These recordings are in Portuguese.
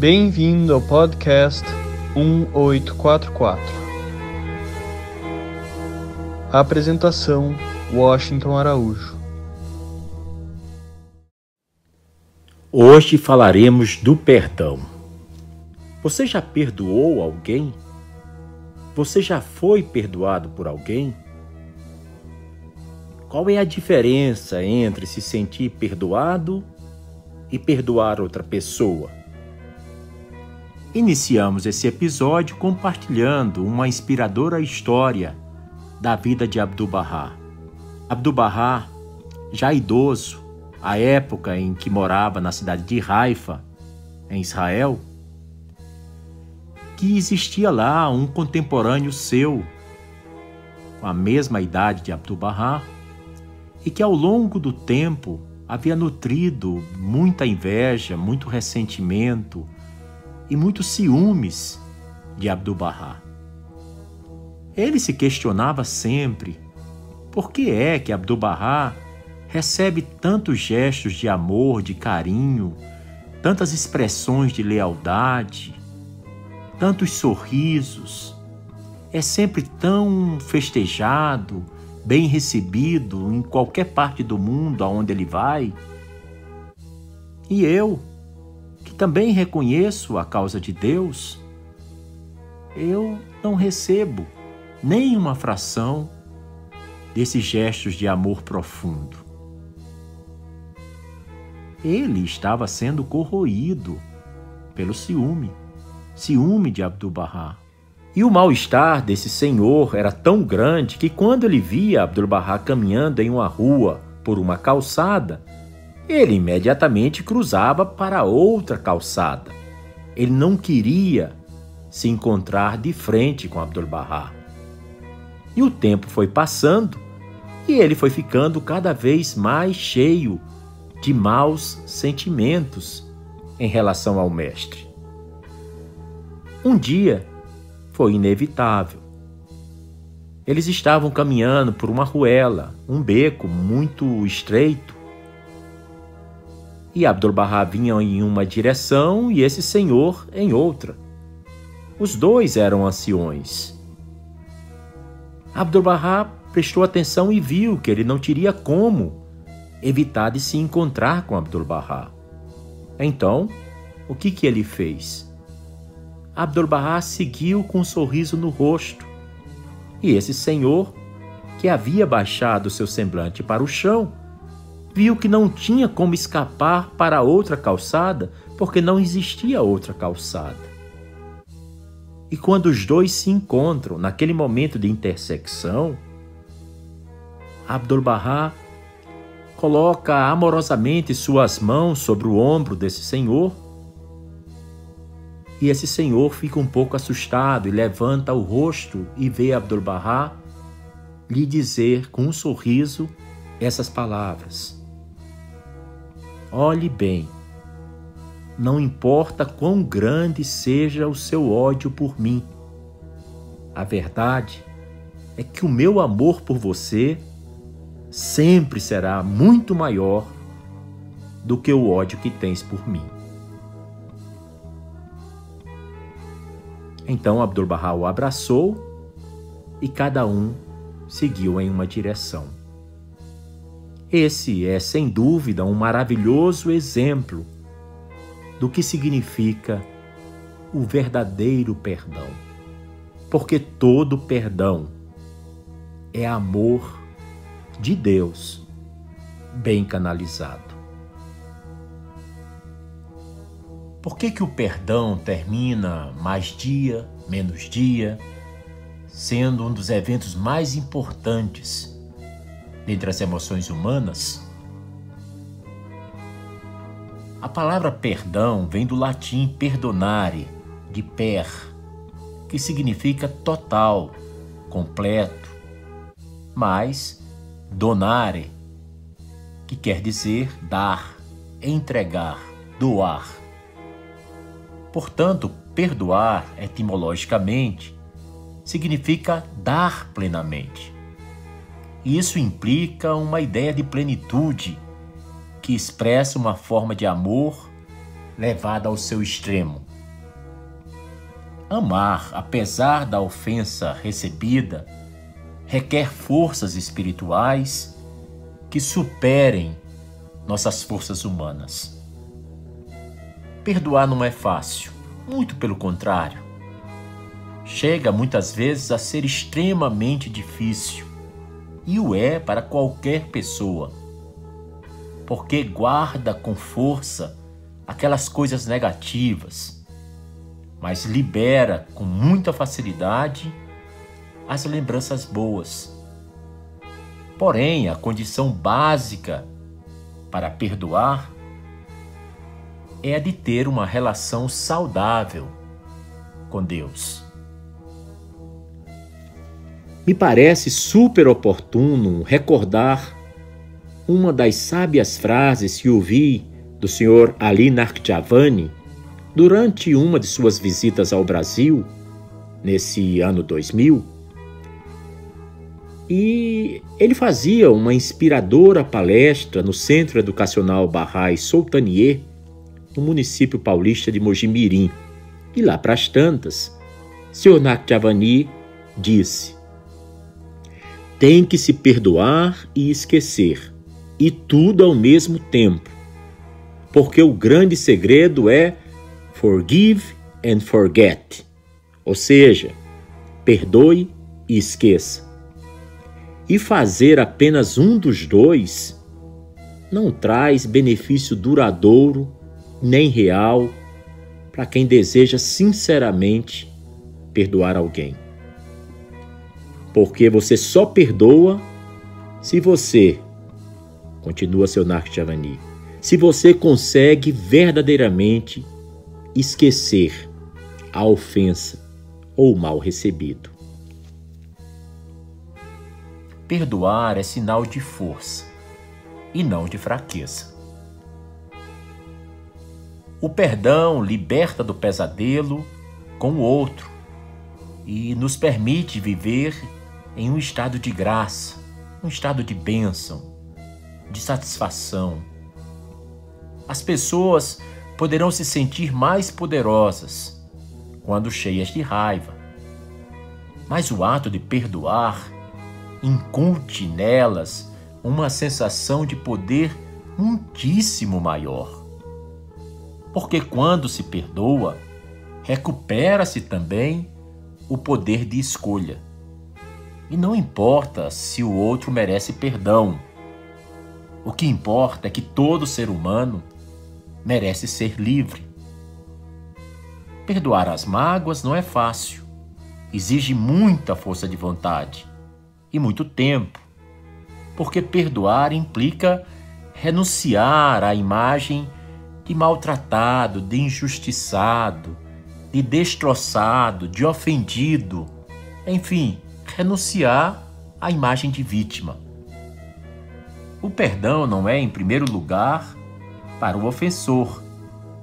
Bem-vindo ao podcast 1844. Apresentação: Washington Araújo. Hoje falaremos do perdão. Você já perdoou alguém? Você já foi perdoado por alguém? Qual é a diferença entre se sentir perdoado e perdoar outra pessoa? Iniciamos esse episódio compartilhando uma inspiradora história da vida de Abdu'l-Bahá. Abdu'l-Bahá, já idoso, à época em que morava na cidade de Haifa, em Israel, que existia lá um contemporâneo seu, com a mesma idade de Abdu'l-Bahá, e que ao longo do tempo havia nutrido muita inveja, muito ressentimento, e muitos ciúmes de Abdu'l-Bahá. Ele se questionava sempre por que é que Abdu'l-Bahá recebe tantos gestos de amor, de carinho, tantas expressões de lealdade, tantos sorrisos, é sempre tão festejado, bem recebido em qualquer parte do mundo aonde ele vai. E eu, também reconheço a causa de Deus, eu não recebo nem uma fração desses gestos de amor profundo. Ele estava sendo corroído pelo ciúme, ciúme de Abdu'l-Bahá. E o mal-estar desse senhor era tão grande que quando ele via Abdu'l-Bahá caminhando em uma rua por uma calçada, ele imediatamente cruzava para outra calçada. Ele não queria se encontrar de frente com Abdul-Bahá. E o tempo foi passando e ele foi ficando cada vez mais cheio de maus sentimentos em relação ao mestre. Um dia foi inevitável. Eles estavam caminhando por uma ruela, um beco muito estreito, e Abdu'l-Bahá vinha em uma direção e esse senhor em outra. Os dois eram anciões. Abdu'l-Bahá prestou atenção e viu que ele não teria como evitar de se encontrar com Abdu'l-Bahá. Então, o que, que ele fez? Abdu'l-Bahá seguiu com um sorriso no rosto. E esse senhor, que havia baixado seu semblante para o chão, viu que não tinha como escapar para outra calçada, porque não existia outra calçada. E quando os dois se encontram naquele momento de intersecção, Abdul-Bahá coloca amorosamente suas mãos sobre o ombro desse senhor. E esse senhor fica um pouco assustado e levanta o rosto e vê Abdul-Bahá lhe dizer com um sorriso essas palavras: Olhe bem, não importa quão grande seja o seu ódio por mim. A verdade é que o meu amor por você sempre será muito maior do que o ódio que tens por mim. Então Abdul-Bahá o abraçou e cada um seguiu em uma direção. Esse é, sem dúvida, um maravilhoso exemplo do que significa o verdadeiro perdão. Porque todo perdão é amor de Deus bem canalizado. Por que, que o perdão termina mais dia, menos dia, sendo um dos eventos mais importantes dentre as emoções humanas? A palavra perdão vem do latim perdonare, de per, que significa total, completo, mais donare, que quer dizer dar, entregar, doar. Portanto, perdoar etimologicamente significa dar plenamente. Isso implica uma ideia de plenitude que expressa uma forma de amor levada ao seu extremo. Amar, apesar da ofensa recebida, requer forças espirituais que superem nossas forças humanas. Perdoar não é fácil, muito pelo contrário. Chega muitas vezes a ser extremamente difícil, e o é para qualquer pessoa, porque guarda com força aquelas coisas negativas mas libera com muita facilidade as lembranças boas. Porém, a condição básica para perdoar é a de ter uma relação saudável com Deus. Me parece super oportuno recordar uma das sábias frases que ouvi do Sr. Ali Narchavani Durante uma de suas visitas ao Brasil, nesse ano 2000, e ele fazia uma inspiradora palestra no Centro Educacional Barrais Soutanier, no município paulista de Mojimirim. E lá para as tantas, Sr. Nakjavani disse: Tem que se perdoar e esquecer, e tudo ao mesmo tempo, porque o grande segredo é Forgive and forget, ou seja, perdoe e esqueça. E fazer apenas um dos dois não traz benefício duradouro nem real para quem deseja sinceramente perdoar alguém. Porque você só perdoa se você, continua seu Narc Javani, se você consegue verdadeiramente esquecer a ofensa ou o mal recebido. Perdoar é sinal de força e não de fraqueza. O perdão liberta do pesadelo com o outro e nos permite viver em um estado de graça, um estado de bênção, de satisfação. As pessoas poderão se sentir mais poderosas quando cheias de raiva. Mas o ato de perdoar incute nelas uma sensação de poder muitíssimo maior. Porque quando se perdoa, recupera-se também o poder de escolha. E não importa se o outro merece perdão. O que importa é que todo ser humano merece ser livre. Perdoar as mágoas não é fácil. Exige muita força de vontade e muito tempo, porque perdoar implica renunciar à imagem de maltratado, de injustiçado, de destroçado, de ofendido, enfim, renunciar à imagem de vítima. O perdão não é, em primeiro lugar, para o ofensor,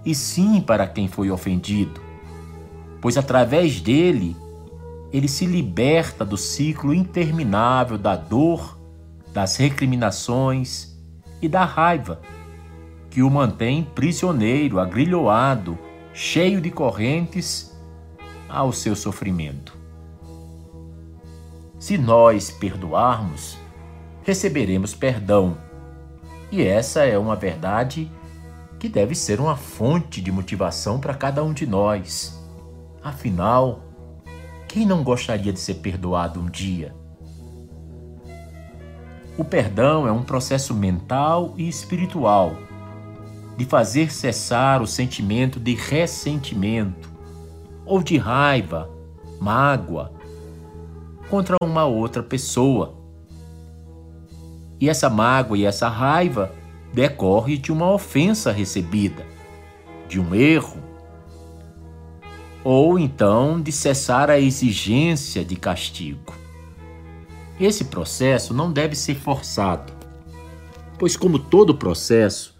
e sim para quem foi ofendido, pois através dele ele se liberta do ciclo interminável da dor, das recriminações e da raiva, que o mantém prisioneiro, agrilhoado, cheio de correntes ao seu sofrimento. Se nós perdoarmos, receberemos perdão. E essa é uma verdade que deve ser uma fonte de motivação para cada um de nós. Afinal, quem não gostaria de ser perdoado um dia? O perdão é um processo mental e espiritual de fazer cessar o sentimento de ressentimento ou de raiva, mágoa contra uma outra pessoa. E essa mágoa e essa raiva decorre de uma ofensa recebida, de um erro, ou então de cessar a exigência de castigo. Esse processo não deve ser forçado, pois, como todo processo,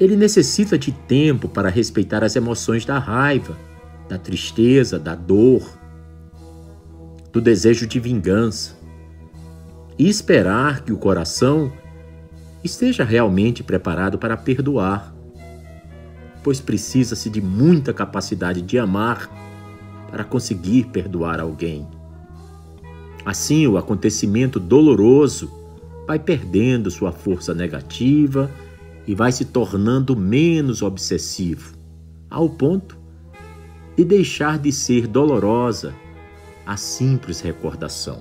ele necessita de tempo para respeitar as emoções da raiva, da tristeza, da dor, do desejo de vingança e esperar que o coração esteja realmente preparado para perdoar, pois precisa-se de muita capacidade de amar para conseguir perdoar alguém. Assim, o acontecimento doloroso vai perdendo sua força negativa e vai se tornando menos obsessivo, ao ponto de deixar de ser dolorosa a simples recordação.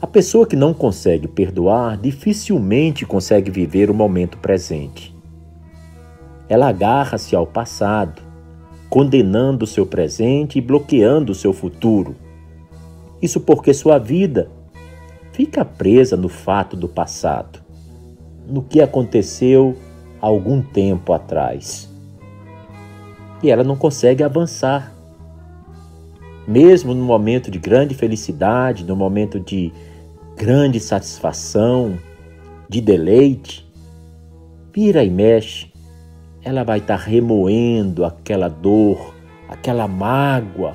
A pessoa que não consegue perdoar dificilmente consegue viver o momento presente. Ela agarra-se ao passado, condenando o seu presente e bloqueando o seu futuro. Isso porque sua vida fica presa no fato do passado, no que aconteceu algum tempo atrás. E ela não consegue avançar. Mesmo no momento de grande felicidade, no momento de grande satisfação, de deleite, vira e mexe, ela vai estar tá remoendo aquela dor, aquela mágoa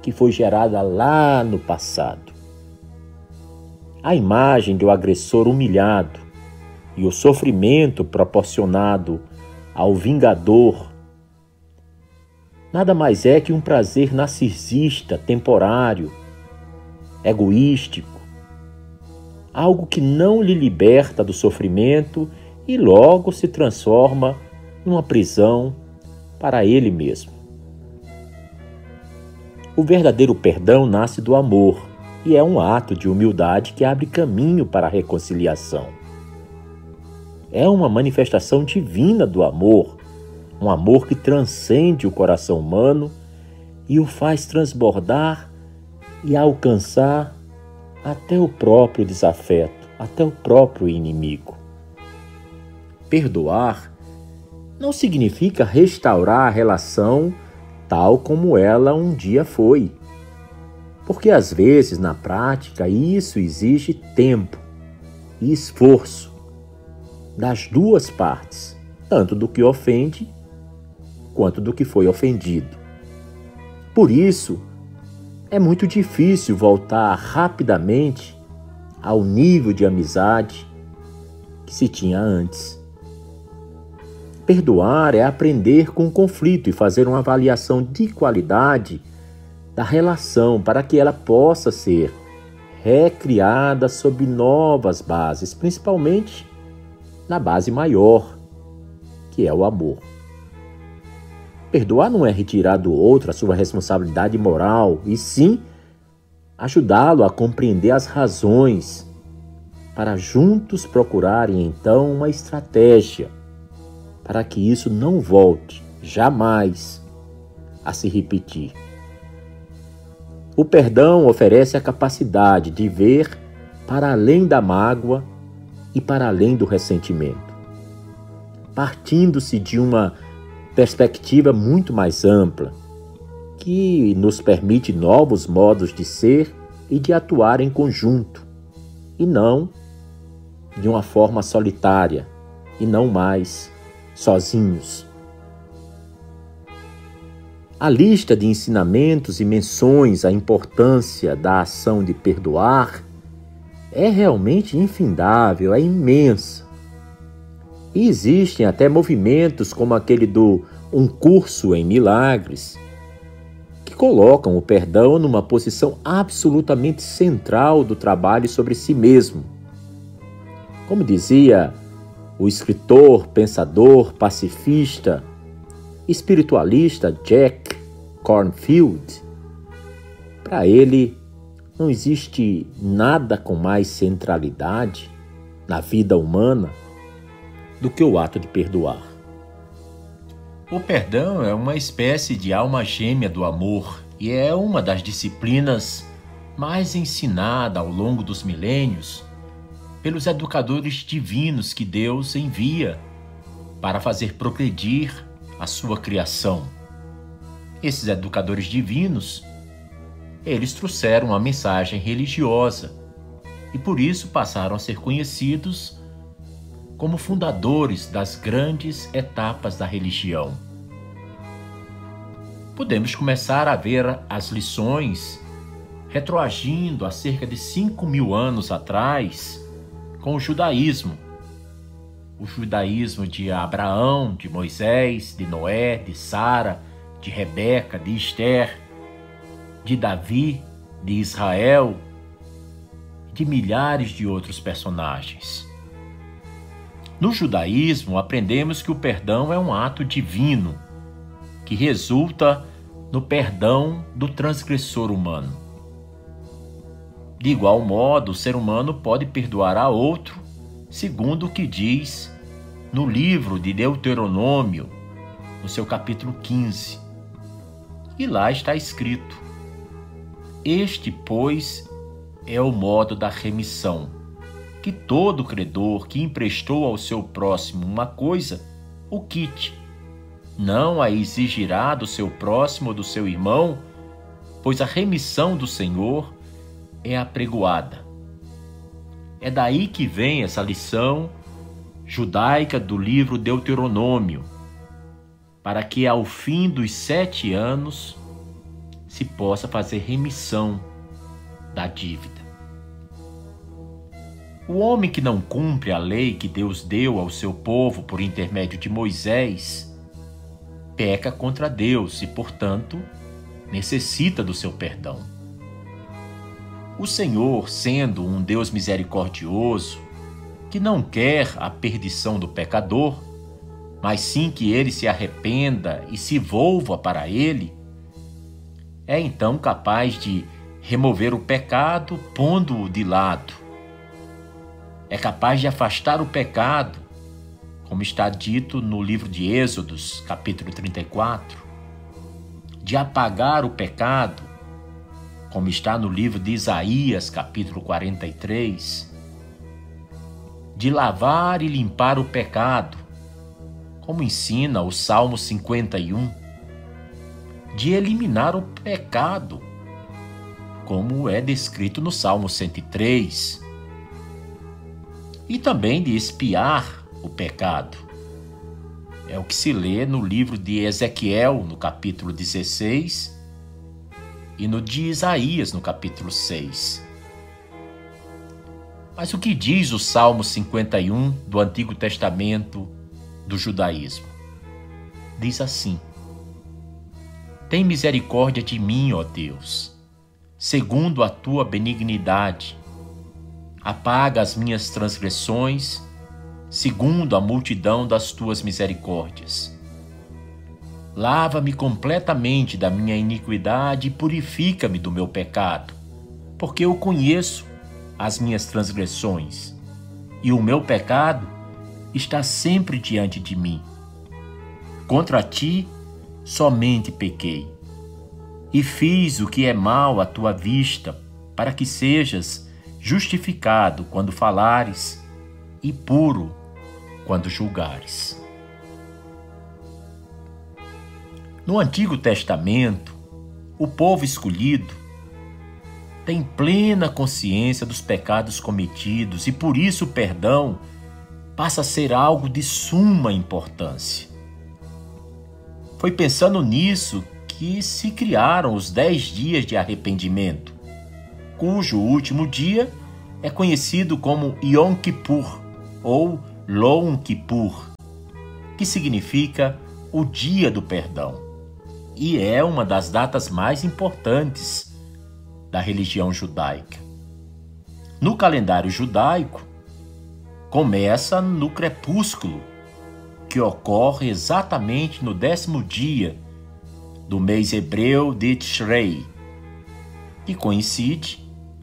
que foi gerada lá no passado. A imagem do agressor humilhado e o sofrimento proporcionado ao vingador nada mais é que um prazer narcisista, temporário, egoístico, algo que não lhe liberta do sofrimento e logo se transforma numa prisão para ele mesmo. O verdadeiro perdão nasce do amor e é um ato de humildade que abre caminho para a reconciliação. É uma manifestação divina do amor, um amor que transcende o coração humano e o faz transbordar e alcançar até o próprio desafeto, até o próprio inimigo. Perdoar não significa restaurar a relação tal como ela um dia foi. Porque às vezes, na prática, isso exige tempo e esforço das duas partes, tanto do que ofende quanto do que foi ofendido. Por isso, é muito difícil voltar rapidamente ao nível de amizade que se tinha antes. Perdoar é aprender com o conflito e fazer uma avaliação de qualidade da relação para que ela possa ser recriada sob novas bases, principalmente na base maior, que é o amor. Perdoar não é retirar do outro a sua responsabilidade moral, e sim ajudá-lo a compreender as razões para juntos procurarem então uma estratégia para que isso não volte jamais a se repetir. O perdão oferece a capacidade de ver para além da mágoa e para além do ressentimento, partindo-se de uma perspectiva muito mais ampla, que nos permite novos modos de ser e de atuar em conjunto, e não de uma forma solitária, e não mais sozinhos. A lista de ensinamentos e menções à importância da ação de perdoar é realmente infindável, é imensa. E existem até movimentos como aquele do Um Curso em Milagres, que colocam o perdão numa posição absolutamente central do trabalho sobre si mesmo. Como dizia o escritor, pensador, pacifista, espiritualista Jack Cornfield, para ele não existe nada com mais centralidade na vida humana do que o ato de perdoar. O perdão é uma espécie de alma gêmea do amor e é uma das disciplinas mais ensinada ao longo dos milênios pelos educadores divinos que Deus envia para fazer progredir a sua criação. Esses educadores divinos, eles trouxeram uma mensagem religiosa e por isso passaram a ser conhecidos como fundadores das grandes etapas da religião. Podemos começar a ver as lições retroagindo a cerca de 5 mil anos atrás com o judaísmo. O judaísmo de Abraão, de Moisés, de Noé, de Sara, de Rebeca, de Esther, de Davi, de Israel, de milhares de outros personagens. No judaísmo, aprendemos que o perdão é um ato divino que resulta no perdão do transgressor humano. De igual modo, o ser humano pode perdoar a outro, segundo o que diz no livro de Deuteronômio, no seu capítulo 15. E lá está escrito: Este, pois, é o modo da remissão, que todo credor que emprestou ao seu próximo uma coisa, o quite. Não a exigirá do seu próximo ou do seu irmão, pois a remissão do Senhor é apregoada. É daí que vem essa lição judaica do livro Deuteronômio, para que ao fim dos sete anos se possa fazer remissão da dívida. O homem que não cumpre a lei que Deus deu ao seu povo por intermédio de Moisés peca contra Deus e, portanto, necessita do seu perdão. O Senhor, sendo um Deus misericordioso, que não quer a perdição do pecador, mas sim que ele se arrependa e se volva para ele, é então capaz de remover o pecado pondo-o de lado. É capaz de afastar o pecado, como está dito no livro de Êxodos, capítulo 34, de apagar o pecado, como está no livro de Isaías, capítulo 43, de lavar e limpar o pecado, como ensina o Salmo 51, de eliminar o pecado, como é descrito no Salmo 103, e também de espiar o pecado. É o que se lê no livro de Ezequiel, no capítulo 16, e no de Isaías, no capítulo 6. Mas o que diz o Salmo 51 do Antigo Testamento do judaísmo? Diz assim: Tem misericórdia de mim, ó Deus segundo a tua benignidade. Apaga as minhas transgressões, segundo a multidão das tuas misericórdias. Lava-me completamente da minha iniquidade e purifica-me do meu pecado, porque eu conheço as minhas transgressões, e o meu pecado está sempre diante de mim. Contra ti somente pequei e fiz o que é mal à tua vista, para que sejas justificado quando falares e puro quando julgares. No Antigo Testamento, o povo escolhido tem plena consciência dos pecados cometidos e por isso o perdão passa a ser algo de suma importância. Foi pensando nisso que se criaram os dez dias de arrependimento, cujo último dia é conhecido como Yom Kippur ou Lom Kippur, que significa o dia do perdão, e é uma das datas mais importantes da religião judaica. No calendário judaico, começa no crepúsculo, que ocorre exatamente no décimo dia do mês hebreu de Tishrei, que coincide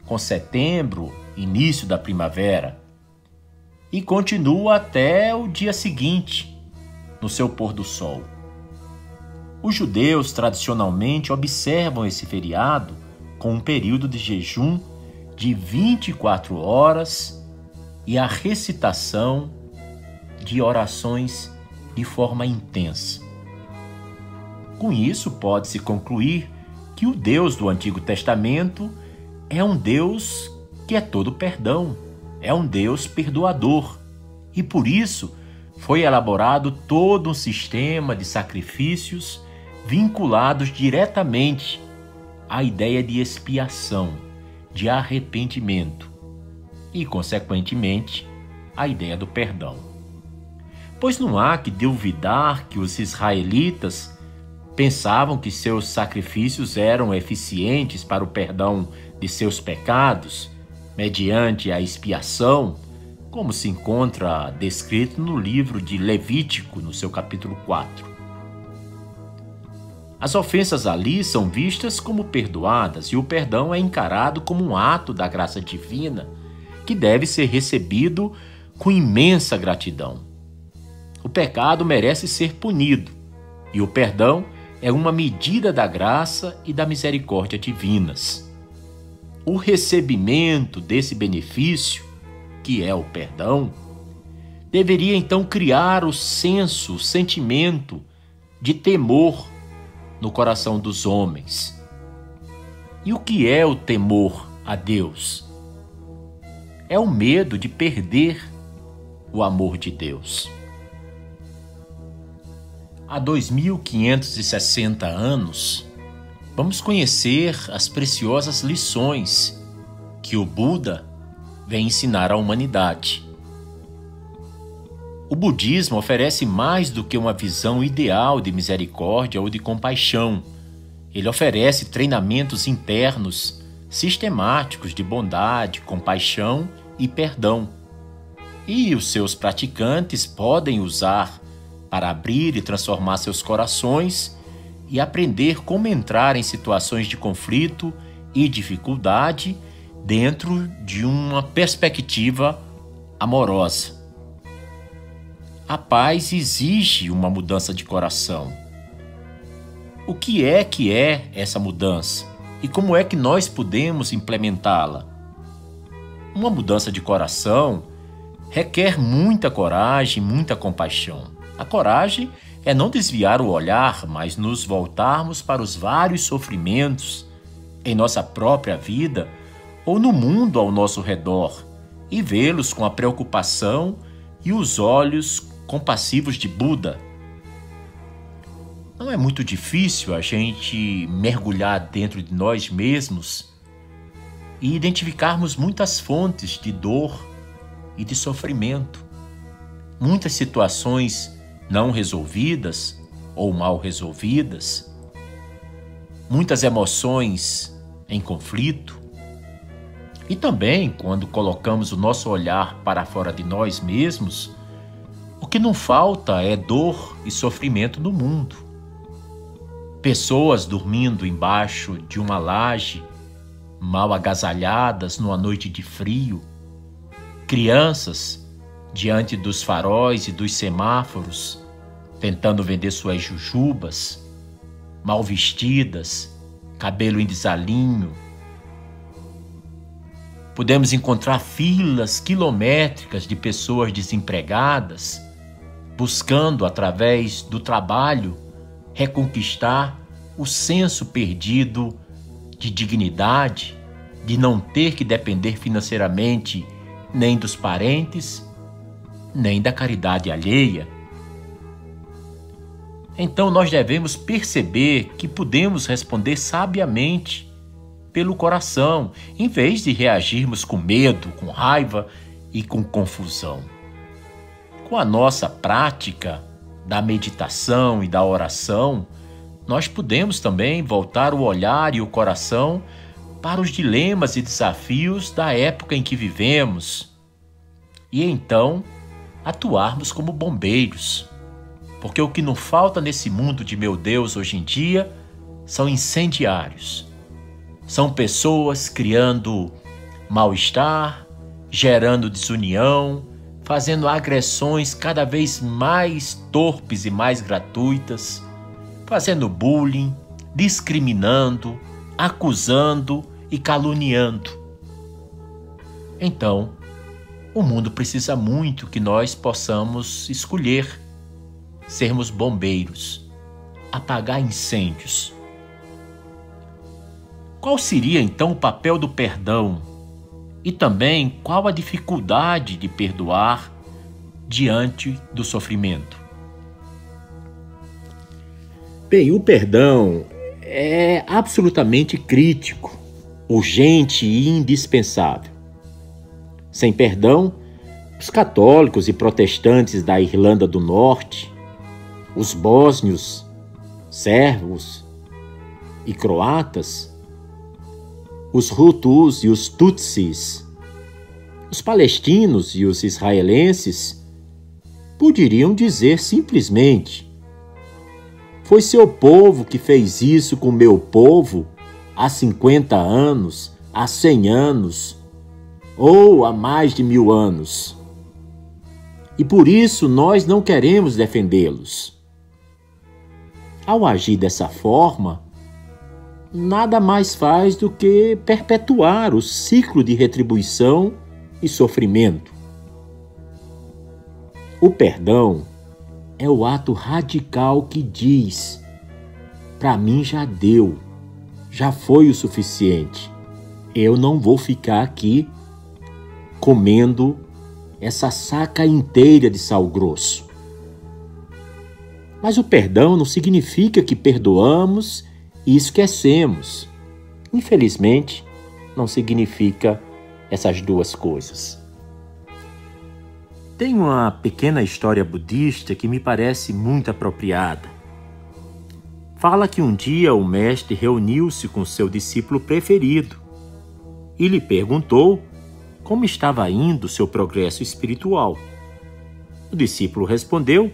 com setembro, início da primavera, e continua até o dia seguinte, no seu pôr do sol. Os judeus tradicionalmente observam esse feriado com um período de jejum de 24 horas e a recitação de orações de forma intensa. Com isso, pode-se concluir que o Deus do Antigo Testamento é um Deus que é todo perdão, é um Deus perdoador. E por isso foi elaborado todo um sistema de sacrifícios vinculados diretamente à ideia de expiação, de arrependimento e, consequentemente, à ideia do perdão. Pois não há que duvidar que os israelitas pensavam que seus sacrifícios eram eficientes para o perdão de seus pecados, mediante a expiação, como se encontra descrito no livro de Levítico, no seu capítulo 4. As ofensas ali são vistas como perdoadas e o perdão é encarado como um ato da graça divina que deve ser recebido com imensa gratidão. O pecado merece ser punido e o perdão é uma medida da graça e da misericórdia divinas. O recebimento desse benefício, que é o perdão, deveria então criar o senso, o sentimento de temor no coração dos homens. E o que é o temor a Deus? É o medo de perder o amor de Deus. Há 2560 anos, vamos conhecer as preciosas lições que o Buda vem ensinar à humanidade. O budismo oferece mais do que uma visão ideal de misericórdia ou de compaixão. Ele oferece treinamentos internos sistemáticos de bondade, compaixão e perdão. E os seus praticantes podem usar para abrir e transformar seus corações e aprender como entrar em situações de conflito e dificuldade dentro de uma perspectiva amorosa. A paz exige uma mudança de coração. O que é que é essa mudança e como é que nós podemos implementá-la? Uma mudança de coração requer muita coragem, muita compaixão. A coragem é não desviar o olhar, mas nos voltarmos para os vários sofrimentos em nossa própria vida ou no mundo ao nosso redor e vê-los com a preocupação e os olhos compassivos de Buda. Não é muito difícil a gente mergulhar dentro de nós mesmos e identificarmos muitas fontes de dor e de sofrimento, muitas situações não resolvidas ou mal resolvidas, muitas emoções em conflito. E também, quando colocamos o nosso olhar para fora de nós mesmos, o que não falta é dor e sofrimento no mundo. Pessoas dormindo embaixo de uma laje, mal agasalhadas numa noite de frio, crianças diante dos faróis e dos semáforos, tentando vender suas jujubas, mal vestidas, cabelo em desalinho. Podemos encontrar filas quilométricas de pessoas desempregadas, buscando, através do trabalho, reconquistar o senso perdido de dignidade, de não ter que depender financeiramente nem dos parentes nem da caridade alheia. Então nós devemos perceber que podemos responder sabiamente pelo coração, em vez de reagirmos com medo, com raiva e com confusão. Com a nossa prática da meditação e da oração, nós podemos também voltar o olhar e o coração para os dilemas e desafios da época em que vivemos. E então, atuarmos como bombeiros. Porque o que não falta nesse mundo de meu Deus hoje em dia são incendiários. São pessoas criando mal-estar, gerando desunião, fazendo agressões cada vez mais torpes e mais gratuitas, fazendo bullying, discriminando, acusando e caluniando. Então, o mundo precisa muito que nós possamos escolher sermos bombeiros, apagar incêndios. Qual seria então o papel do perdão? E também qual a dificuldade de perdoar diante do sofrimento? Bem, o perdão é absolutamente crítico, urgente e indispensável. Sem perdão, os católicos e protestantes da Irlanda do Norte, os bósnios sérvos e croatas, os Hutus e os Tutsis, os palestinos e os israelenses, poderiam dizer simplesmente: Foi seu povo que fez isso com meu povo há 50 anos, há 100 anos ou há mais de mil anos. E por isso nós não queremos defendê-los. Ao agir dessa forma, nada mais faz do que perpetuar o ciclo de retribuição e sofrimento. O perdão é o ato radical que diz: para mim já deu, já foi o suficiente. Eu não vou ficar aqui comendo essa saca inteira de sal grosso. Mas o perdão não significa que perdoamos e esquecemos. Infelizmente, não significa essas duas coisas. Tem uma pequena história budista que me parece muito apropriada. Fala que um dia o mestre reuniu-se com seu discípulo preferido e lhe perguntou como estava indo seu progresso espiritual. O discípulo respondeu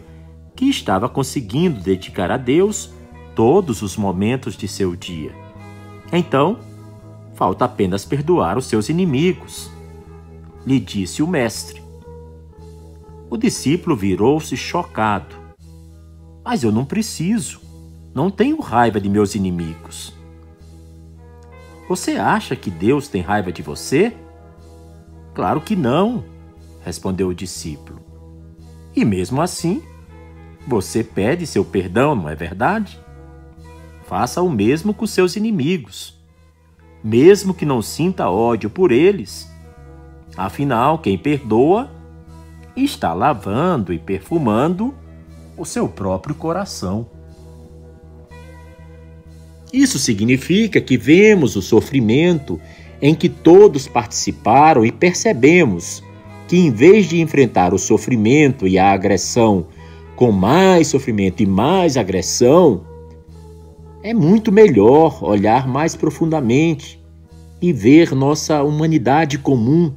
que estava conseguindo dedicar a Deus todos os momentos de seu dia. Então, falta apenas perdoar os seus inimigos, lhe disse o mestre. O discípulo virou-se chocado. Mas eu não preciso, não tenho raiva de meus inimigos. Você acha que Deus tem raiva de você? Claro que não, respondeu o discípulo. E mesmo assim, você pede seu perdão, não é verdade? Faça o mesmo com seus inimigos mesmo que não sinta ódio por eles. Afinal, quem perdoa está lavando e perfumando o seu próprio coração. Isso significa que vemos o sofrimento em que todos participaram e percebemos que, em vez de enfrentar o sofrimento e a agressão com mais sofrimento e mais agressão, é muito melhor olhar mais profundamente e ver nossa humanidade comum.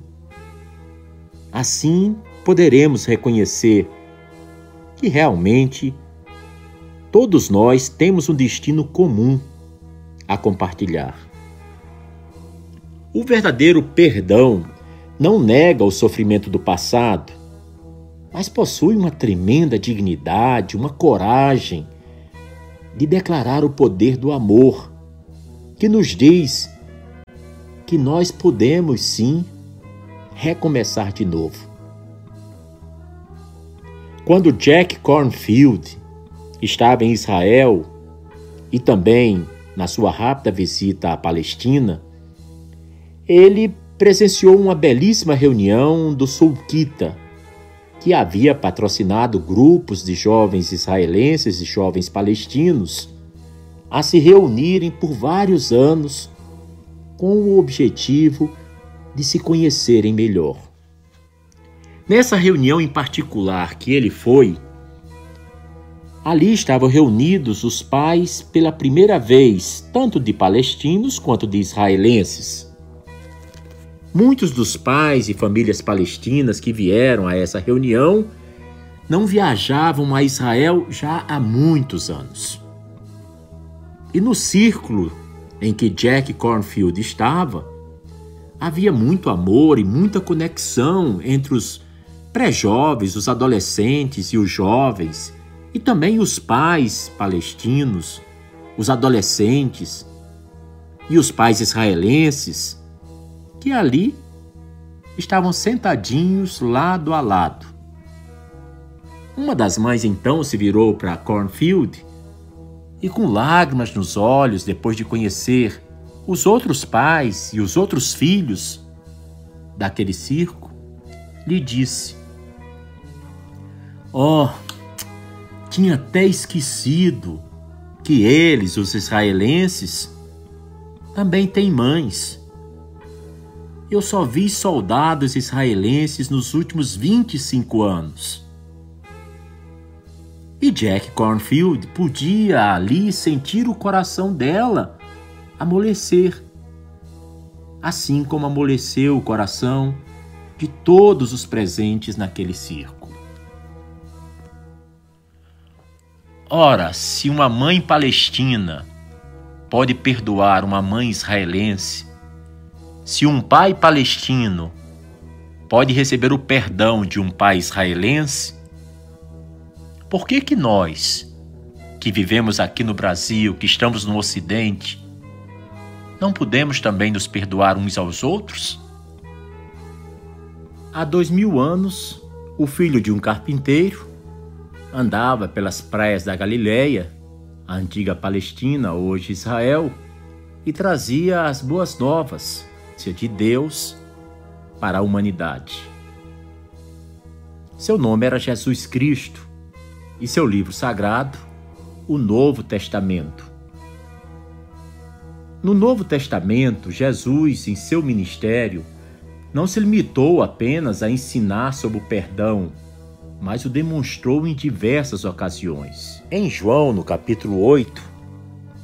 Assim poderemos reconhecer que realmente todos nós temos um destino comum a compartilhar. O verdadeiro perdão não nega o sofrimento do passado, mas possui uma tremenda dignidade, uma coragem de declarar o poder do amor, que nos diz que nós podemos sim recomeçar de novo. Quando Jack Cornfield estava em Israel e também na sua rápida visita à Palestina, ele presenciou uma belíssima reunião do Sulquita, que havia patrocinado grupos de jovens israelenses e jovens palestinos a se reunirem por vários anos com o objetivo de se conhecerem melhor. Nessa reunião em particular que ele foi, ali estavam reunidos os pais pela primeira vez, tanto de palestinos quanto de israelenses. Muitos dos pais e famílias palestinas que vieram a essa reunião não viajavam a Israel já há muitos anos. E no círculo em que Jack Cornfield estava, havia muito amor e muita conexão entre os pré-jovens, os adolescentes e os jovens, e também os pais palestinos, os adolescentes e os pais israelenses que ali estavam sentadinhos lado a lado. Uma das mães então se virou para Cornfield e, com lágrimas nos olhos, depois de conhecer os outros pais e os outros filhos daquele circo, lhe disse: Oh, tinha até esquecido que eles, os israelenses, também têm mães eu só vi soldados israelenses nos últimos 25 anos. E Jack Cornfield podia ali sentir o coração dela amolecer, assim como amoleceu o coração de todos os presentes naquele circo. Ora, se uma mãe palestina pode perdoar uma mãe israelense, se um pai palestino pode receber o perdão de um pai israelense, por que que nós, que vivemos aqui no Brasil, que estamos no Ocidente, não podemos também nos perdoar uns aos outros? Há dois mil anos, o filho de um carpinteiro andava pelas praias da Galileia, a antiga Palestina, hoje Israel, e trazia as boas novas de Deus para a humanidade. Seu nome era Jesus Cristo e seu livro sagrado, o Novo Testamento. No Novo Testamento, Jesus, em seu ministério, não se limitou apenas a ensinar sobre o perdão, mas o demonstrou em diversas ocasiões. Em João, no capítulo 8,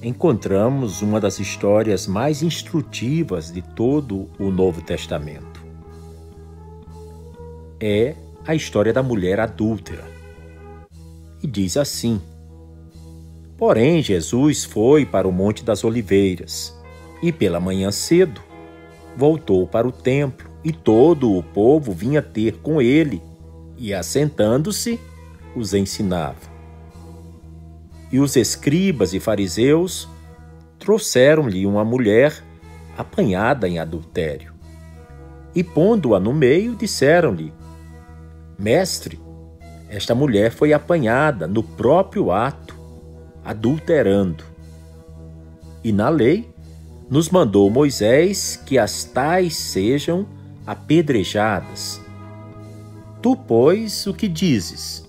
encontramos uma das histórias mais instrutivas de todo o Novo Testamento. É a história da mulher adúltera. E diz assim: Porém, Jesus foi para o Monte das Oliveiras e, pela manhã cedo, voltou para o templo e todo o povo vinha ter com ele e, assentando-se, os ensinava. E os escribas e fariseus trouxeram-lhe uma mulher apanhada em adultério. E pondo-a no meio, disseram-lhe: Mestre, esta mulher foi apanhada no próprio ato, adulterando. E na lei nos mandou Moisés que as tais sejam apedrejadas. Tu, pois, o que dizes?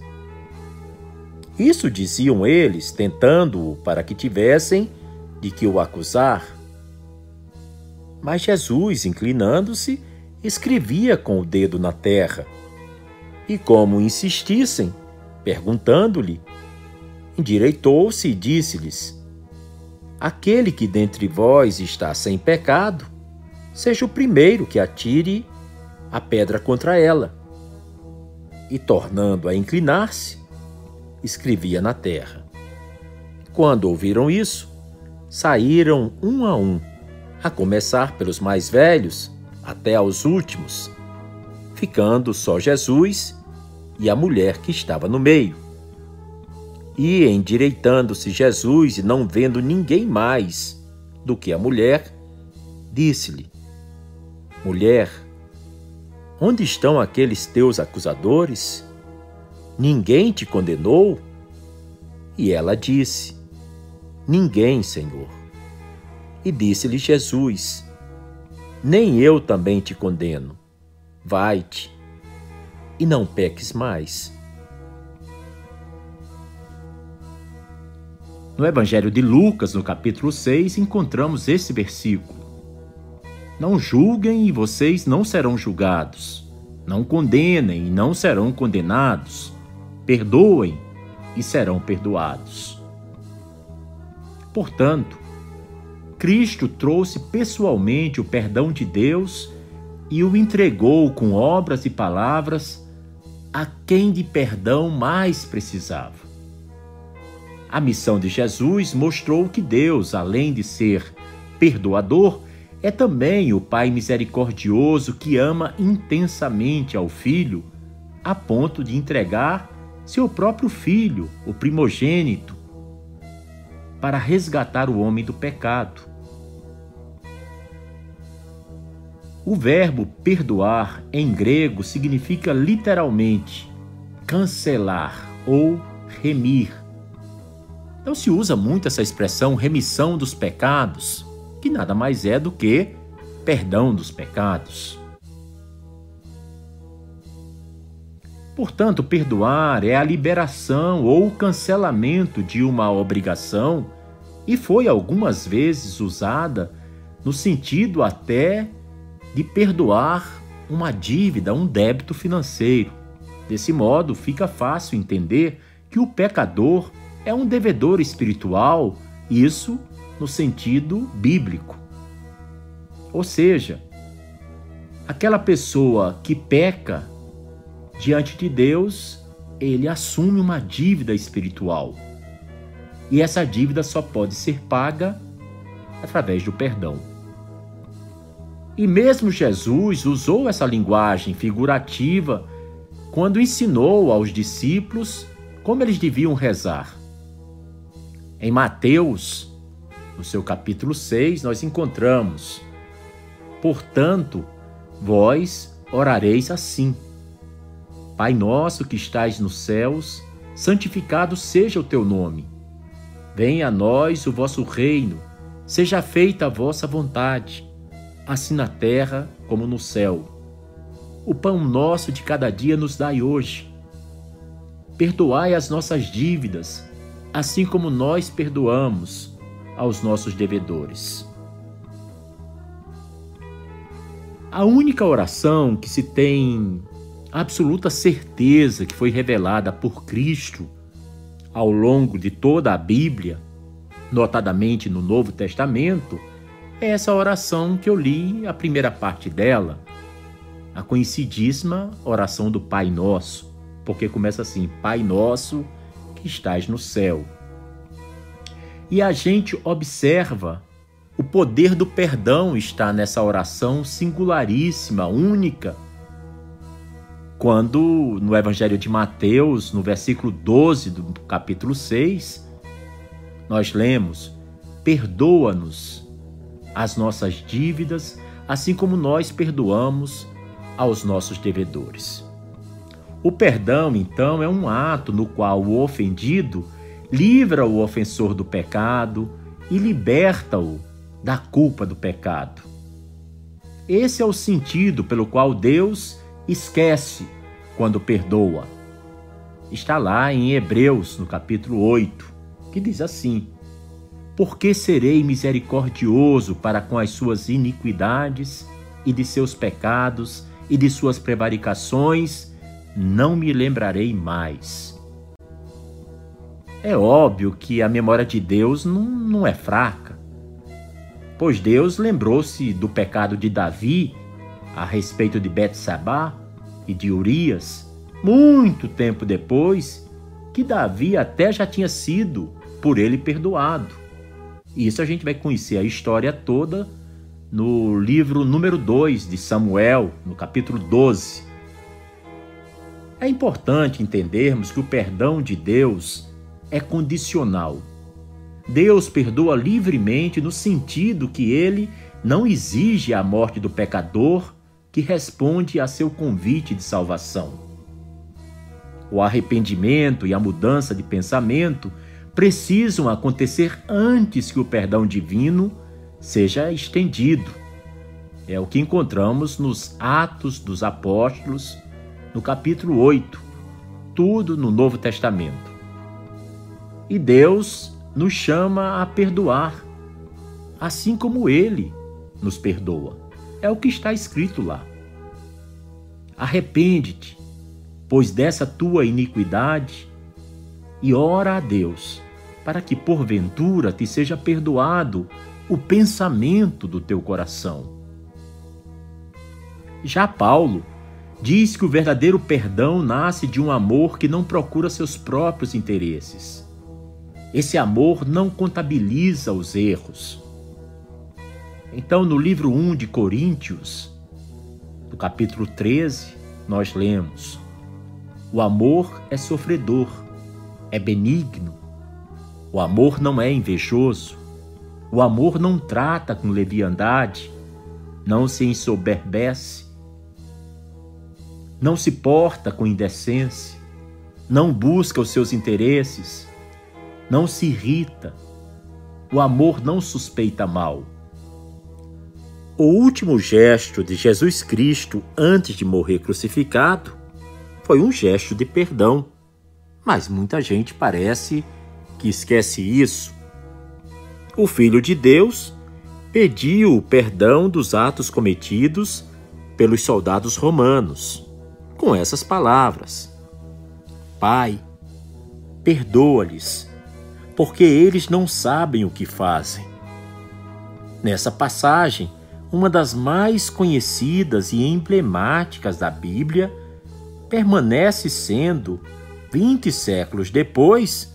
Isso diziam eles, tentando-o para que tivessem de que o acusar. Mas Jesus, inclinando-se, escrevia com o dedo na terra. E como insistissem, perguntando-lhe, endireitou-se e disse-lhes: Aquele que dentre vós está sem pecado, seja o primeiro que atire a pedra contra ela. E tornando a inclinar-se, escrevia na terra. Quando ouviram isso, saíram um a um, a começar pelos mais velhos até aos últimos, ficando só Jesus e a mulher que estava no meio. E endireitando-se Jesus e não vendo ninguém mais do que a mulher, disse-lhe: Mulher, onde estão aqueles teus acusadores? Ninguém te condenou? E ela disse: Ninguém, Senhor. E disse-lhe Jesus: Nem eu também te condeno. Vai-te e não peques mais. No Evangelho de Lucas, no capítulo 6, encontramos esse versículo. Não julguem e vocês não serão julgados. Não condenem e não serão condenados. Perdoem e serão perdoados. Portanto, Cristo trouxe pessoalmente o perdão de Deus e o entregou com obras e palavras a quem de perdão mais precisava. A missão de Jesus mostrou que Deus, além de ser perdoador, é também o Pai misericordioso que ama intensamente ao Filho, a ponto de entregar seu próprio Filho, o primogênito, para resgatar o homem do pecado. O verbo perdoar em grego significa literalmente cancelar ou remir. Não se usa muito essa expressão remissão dos pecados, que nada mais é do que perdão dos pecados. Portanto, perdoar é a liberação ou cancelamento de uma obrigação e foi algumas vezes usada no sentido até de perdoar uma dívida, um débito financeiro. Desse modo, fica fácil entender que o pecador é um devedor espiritual, isso no sentido bíblico. Ou seja, aquela pessoa que peca diante de Deus, ele assume uma dívida espiritual. E essa dívida só pode ser paga através do perdão. E mesmo Jesus usou essa linguagem figurativa quando ensinou aos discípulos como eles deviam rezar. Em Mateus, no seu capítulo 6, nós encontramos: Portanto, vós orareis assim: Pai nosso que estais nos céus, santificado seja o teu nome. Venha a nós o vosso reino, seja feita a vossa vontade, assim na terra como no céu. O pão nosso de cada dia nos dai hoje. Perdoai as nossas dívidas, assim como nós perdoamos aos nossos devedores. A única oração que se tem absoluta certeza que foi revelada por Cristo ao longo de toda a Bíblia, notadamente no Novo Testamento, é essa oração que eu li a primeira parte dela, a conhecidíssima oração do Pai Nosso, porque começa assim: Pai Nosso que estás no céu. E a gente observa o poder do perdão está nessa oração singularíssima, única, quando no Evangelho de Mateus, no versículo 12 do capítulo 6, nós lemos: Perdoa-nos as nossas dívidas, assim como nós perdoamos aos nossos devedores. O perdão, então, é um ato no qual o ofendido livra o ofensor do pecado e liberta-o da culpa do pecado. Esse é o sentido pelo qual Deus esquece quando perdoa. Está lá em Hebreus, no capítulo 8, que diz assim: Porque serei misericordioso para com as suas iniquidades e de seus pecados e de suas prevaricações, não me lembrarei mais. É óbvio que a memória de Deus não, não é fraca, pois Deus lembrou-se do pecado de Davi a respeito de Betsabá e de Urias, muito tempo depois, que Davi até já tinha sido por ele perdoado. E isso a gente vai conhecer a história toda no livro número 2 de Samuel, no capítulo 12. É importante entendermos que o perdão de Deus é condicional. Deus perdoa livremente no sentido que ele não exige a morte do pecador que responde a seu convite de salvação. O arrependimento e a mudança de pensamento precisam acontecer antes que o perdão divino seja estendido. É o que encontramos nos Atos dos Apóstolos, no capítulo 8, tudo no Novo Testamento. E Deus nos chama a perdoar, assim como Ele nos perdoa. É o que está escrito lá. Arrepende-te, pois dessa tua iniquidade, e ora a Deus, para que porventura te seja perdoado o pensamento do teu coração. Já Paulo diz que o verdadeiro perdão nasce de um amor que não procura seus próprios interesses. Esse amor não contabiliza os erros, então, no livro 1 de Coríntios, no capítulo 13, nós lemos: O amor é sofredor, é benigno. O amor não é invejoso. O amor não trata com leviandade, não se ensoberbece, não se porta com indecência, não busca os seus interesses, não se irrita. O amor não suspeita mal o último gesto de Jesus Cristo antes de morrer crucificado foi um gesto de perdão, mas muita gente parece que esquece isso. O Filho de Deus pediu o perdão dos atos cometidos pelos soldados romanos, com essas palavras: Pai, perdoa-lhes, porque eles não sabem o que fazem. Nessa passagem, uma das mais conhecidas e emblemáticas da Bíblia, permanece sendo, vinte séculos depois,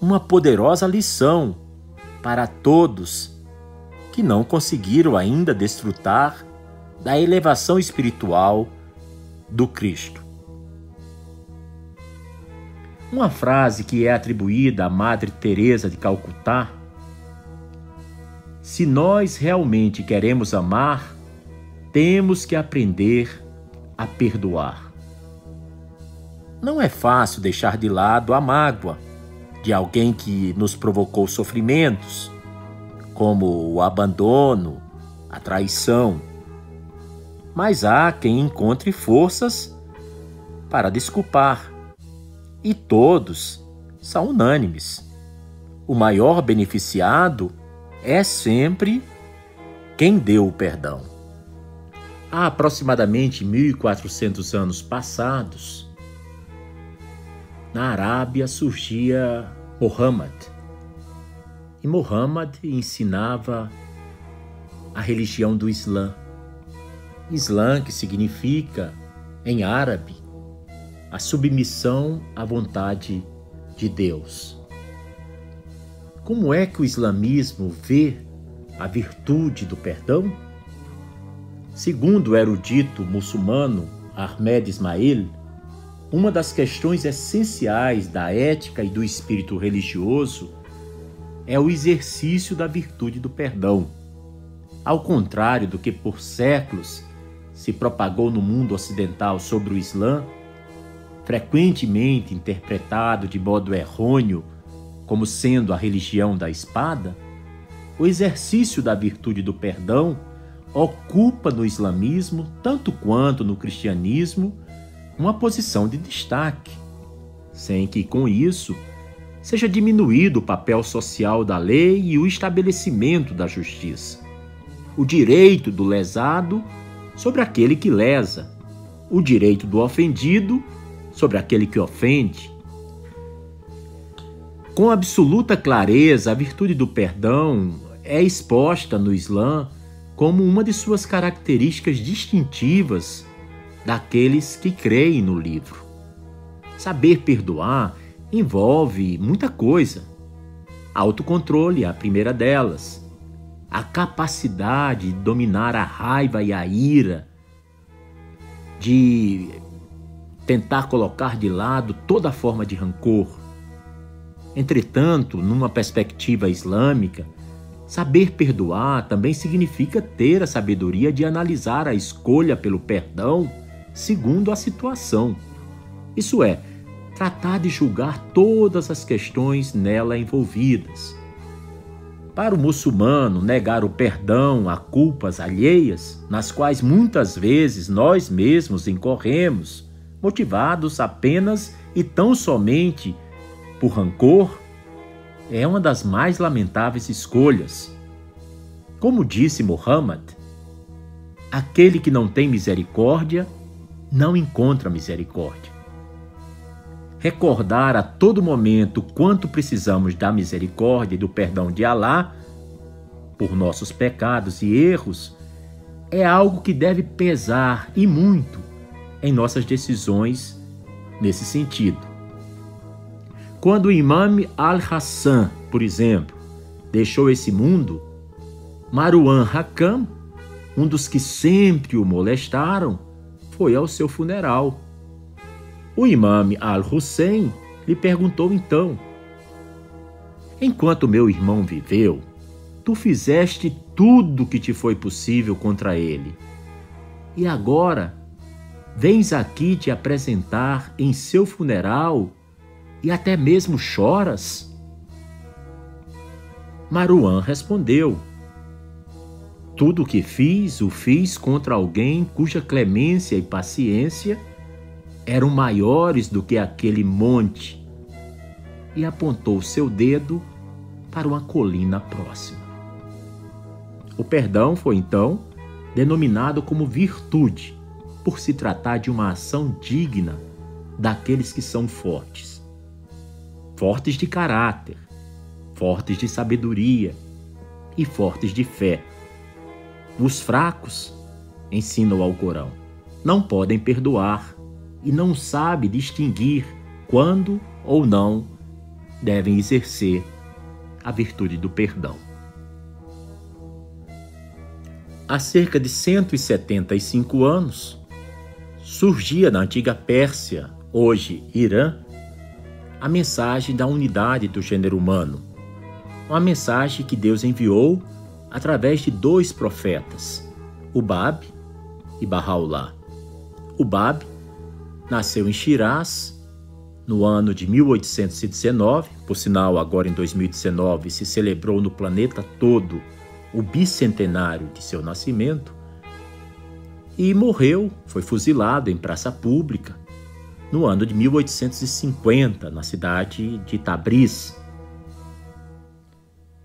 uma poderosa lição para todos que não conseguiram ainda desfrutar da elevação espiritual do Cristo. Uma frase que é atribuída à Madre Teresa de Calcutá se nós realmente queremos amar, temos que aprender a perdoar. Não é fácil deixar de lado a mágoa de alguém que nos provocou sofrimentos, como o abandono, a traição. Mas há quem encontre forças para desculpar, e todos são unânimes. O maior beneficiado é sempre quem deu o perdão. Há aproximadamente 1400 anos passados, na Arábia surgia Muhammad. E Muhammad ensinava a religião do Islã. Islã, que significa, em árabe, a submissão à vontade de Deus. Como é que o islamismo vê a virtude do perdão? Segundo o erudito muçulmano Ahmed Ismail, uma das questões essenciais da ética e do espírito religioso é o exercício da virtude do perdão. Ao contrário do que por séculos se propagou no mundo ocidental sobre o Islã, frequentemente interpretado de modo errôneo como sendo a religião da espada, o exercício da virtude do perdão ocupa no islamismo, tanto quanto no cristianismo, uma posição de destaque, sem que com isso seja diminuído o papel social da lei e o estabelecimento da justiça. O direito do lesado sobre aquele que lesa, o direito do ofendido sobre aquele que ofende, com absoluta clareza, a virtude do perdão é exposta no Islã como uma de suas características distintivas daqueles que creem no livro. Saber perdoar envolve muita coisa. Autocontrole a primeira delas. A capacidade de dominar a raiva e a ira, de tentar colocar de lado toda forma de rancor Entretanto, numa perspectiva islâmica, saber perdoar também significa ter a sabedoria de analisar a escolha pelo perdão segundo a situação. Isso é, tratar de julgar todas as questões nela envolvidas. Para o muçulmano, negar o perdão a culpas alheias, nas quais muitas vezes nós mesmos incorremos, motivados apenas e tão somente por rancor é uma das mais lamentáveis escolhas. Como disse Muhammad, aquele que não tem misericórdia não encontra misericórdia. Recordar a todo momento quanto precisamos da misericórdia e do perdão de Alá por nossos pecados e erros é algo que deve pesar e muito em nossas decisões nesse sentido. Quando o Imam al-Hassan, por exemplo, deixou esse mundo, Marwan Hakam, um dos que sempre o molestaram, foi ao seu funeral. O Imam al-Hussein lhe perguntou então: Enquanto meu irmão viveu, tu fizeste tudo o que te foi possível contra ele. E agora, vens aqui te apresentar em seu funeral e até mesmo choras? Maruan respondeu: Tudo o que fiz, o fiz contra alguém cuja clemência e paciência eram maiores do que aquele monte. E apontou seu dedo para uma colina próxima. O perdão foi então denominado como virtude, por se tratar de uma ação digna daqueles que são fortes. Fortes de caráter, fortes de sabedoria e fortes de fé. Os fracos, ensina o Alcorão, não podem perdoar e não sabem distinguir quando ou não devem exercer a virtude do perdão. Há cerca de 175 anos, surgia na antiga Pérsia, hoje Irã, a mensagem da unidade do gênero humano. Uma mensagem que Deus enviou através de dois profetas, o Bab e Bahá'u'lláh. O Bab nasceu em Shiraz no ano de 1819, por sinal, agora em 2019 se celebrou no planeta todo o bicentenário de seu nascimento, e morreu, foi fuzilado em praça pública no ano de 1850, na cidade de Tabriz.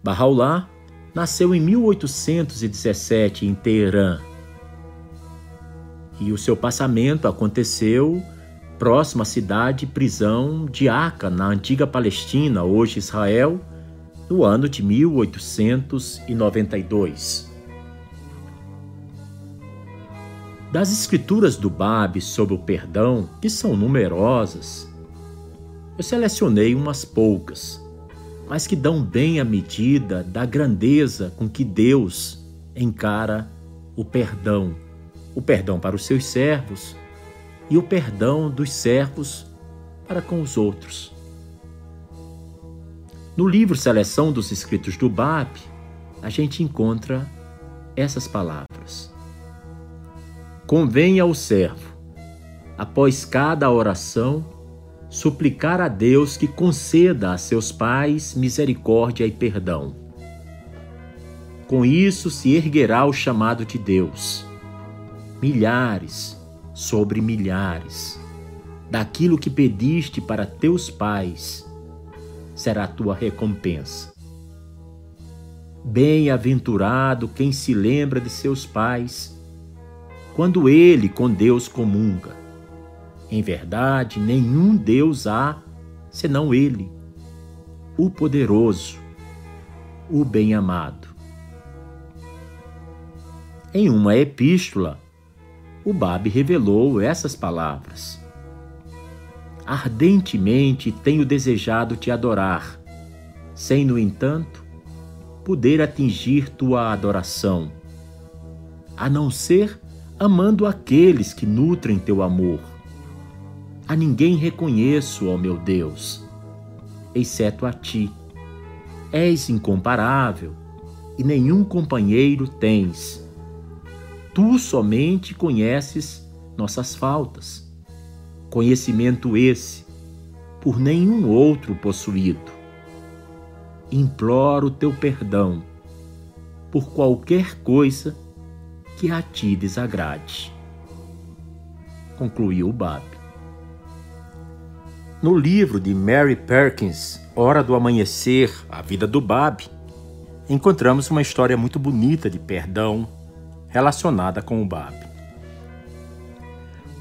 Bahá'u'lláh nasceu em 1817 em Teherã. E o seu passamento aconteceu próximo à cidade prisão de Aca, na antiga Palestina, hoje Israel, no ano de 1892. Das escrituras do Bab sobre o perdão, que são numerosas, eu selecionei umas poucas, mas que dão bem a medida da grandeza com que Deus encara o perdão, o perdão para os seus servos e o perdão dos servos para com os outros. No livro Seleção dos Escritos do Bab, a gente encontra essas palavras. Convém ao servo, após cada oração, suplicar a Deus que conceda a seus pais misericórdia e perdão. Com isso se erguerá o chamado de Deus. Milhares sobre milhares. Daquilo que pediste para teus pais será a tua recompensa. Bem-aventurado quem se lembra de seus pais quando ele com Deus comunga. Em verdade, nenhum Deus há senão Ele, o poderoso, o bem-amado. Em uma epístola, o Bab revelou essas palavras: Ardentemente tenho desejado te adorar, sem, no entanto, poder atingir tua adoração, a não ser amando aqueles que nutrem teu amor. A ninguém reconheço, ó meu Deus, exceto a ti. És incomparável e nenhum companheiro tens. Tu somente conheces nossas faltas. Conhecimento esse, por nenhum outro possuído. Imploro teu perdão por qualquer coisa que a ti desagrade. Concluiu Bab. No livro de Mary Perkins, Hora do Amanhecer, A Vida do Bab, encontramos uma história muito bonita de perdão relacionada com o Bab.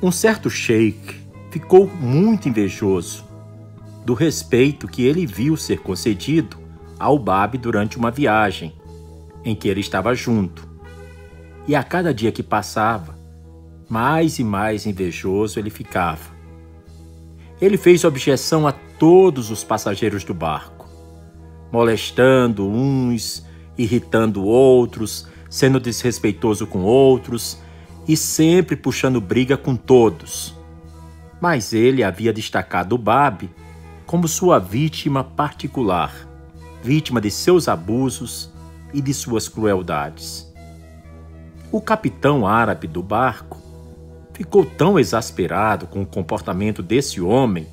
Um certo sheik ficou muito invejoso do respeito que ele viu ser concedido ao Bab durante uma viagem em que ele estava junto e a cada dia que passava, mais e mais invejoso ele ficava. Ele fez objeção a todos os passageiros do barco, molestando uns, irritando outros, sendo desrespeitoso com outros e sempre puxando briga com todos. Mas ele havia destacado o Bab como sua vítima particular, vítima de seus abusos e de suas crueldades. O capitão árabe do barco ficou tão exasperado com o comportamento desse homem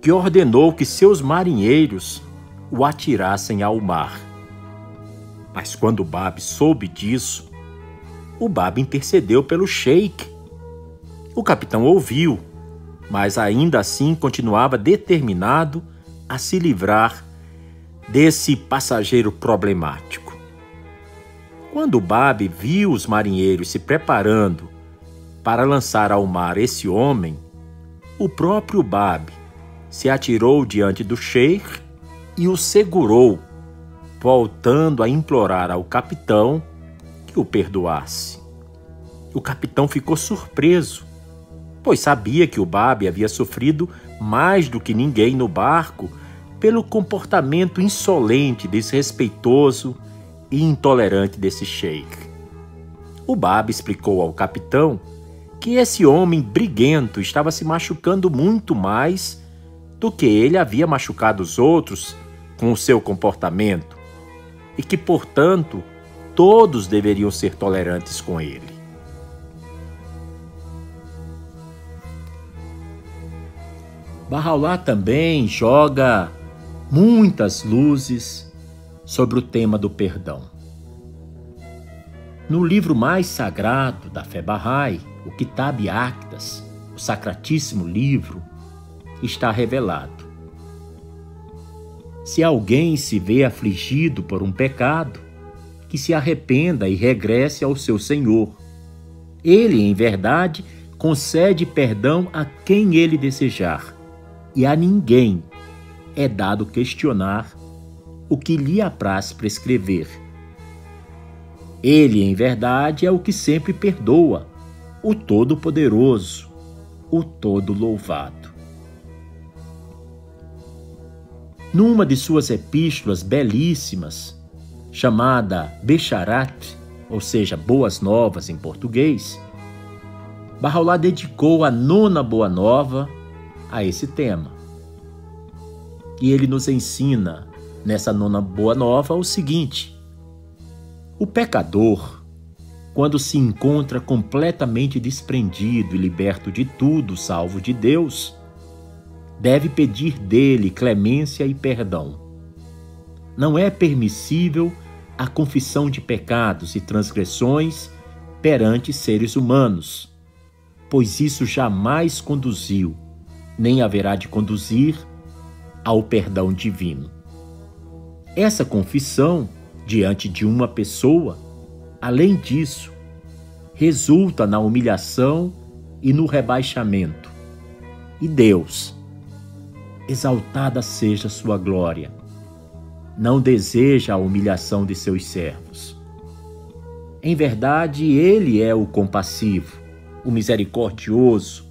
que ordenou que seus marinheiros o atirassem ao mar. Mas quando Bab soube disso, o Bab intercedeu pelo sheik. O capitão ouviu, mas ainda assim continuava determinado a se livrar desse passageiro problemático. Quando Babe viu os marinheiros se preparando para lançar ao mar esse homem, o próprio Babe se atirou diante do sheik e o segurou, voltando a implorar ao capitão que o perdoasse. O capitão ficou surpreso, pois sabia que o Babi havia sofrido mais do que ninguém no barco pelo comportamento insolente, desrespeitoso e intolerante desse sheik. O Babi explicou ao capitão que esse homem briguento estava se machucando muito mais do que ele havia machucado os outros com o seu comportamento e que, portanto, todos deveriam ser tolerantes com ele. Bahá'u'lláh também joga muitas luzes sobre o tema do perdão. No livro mais sagrado da fé Bahá'í, o Kitab Actas, o sacratíssimo livro, está revelado. Se alguém se vê afligido por um pecado, que se arrependa e regresse ao seu Senhor. Ele, em verdade, concede perdão a quem ele desejar, e a ninguém é dado questionar o que lhe apraz prescrever. Ele, em verdade, é o que sempre perdoa, o Todo-Poderoso, o Todo-Louvado. Numa de suas epístolas belíssimas, chamada Becharat, ou seja, Boas Novas em português, Barraulá dedicou a nona Boa Nova a esse tema. E ele nos ensina nessa nona Boa Nova o seguinte: o pecador, quando se encontra completamente desprendido e liberto de tudo salvo de Deus, deve pedir dele clemência e perdão. Não é permissível a confissão de pecados e transgressões perante seres humanos, pois isso jamais conduziu, nem haverá de conduzir ao perdão divino. Essa confissão diante de uma pessoa, além disso, resulta na humilhação e no rebaixamento. E Deus, exaltada seja sua glória, não deseja a humilhação de seus servos. Em verdade, ele é o compassivo, o misericordioso.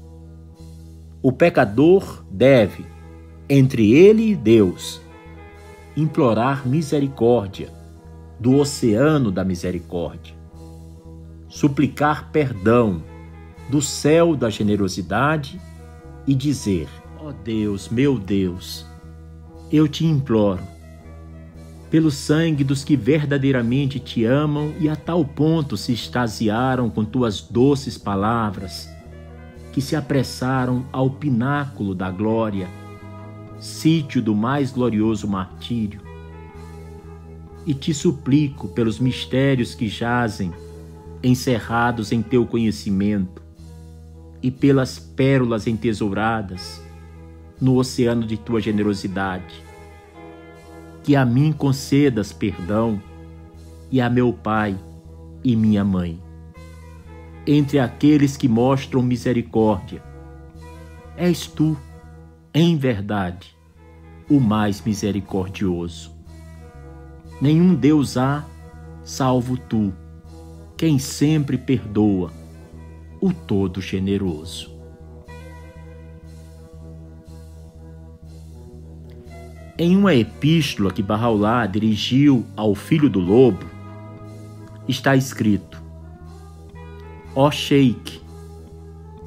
O pecador deve, entre ele e Deus, implorar misericórdia do oceano da misericórdia, suplicar perdão do céu da generosidade e dizer: Ó oh Deus, meu Deus, eu te imploro, pelo sangue dos que verdadeiramente te amam e a tal ponto se extasiaram com tuas doces palavras, que se apressaram ao pináculo da glória, sítio do mais glorioso martírio. E te suplico pelos mistérios que jazem, encerrados em teu conhecimento, e pelas pérolas entesouradas no oceano de tua generosidade que a mim concedas perdão e a meu pai e minha mãe. Entre aqueles que mostram misericórdia, és tu, em verdade, o mais misericordioso. Nenhum Deus há, salvo tu, quem sempre perdoa, o todo generoso. Em uma epístola que Barraulá dirigiu ao filho do lobo, está escrito: Ó Sheik,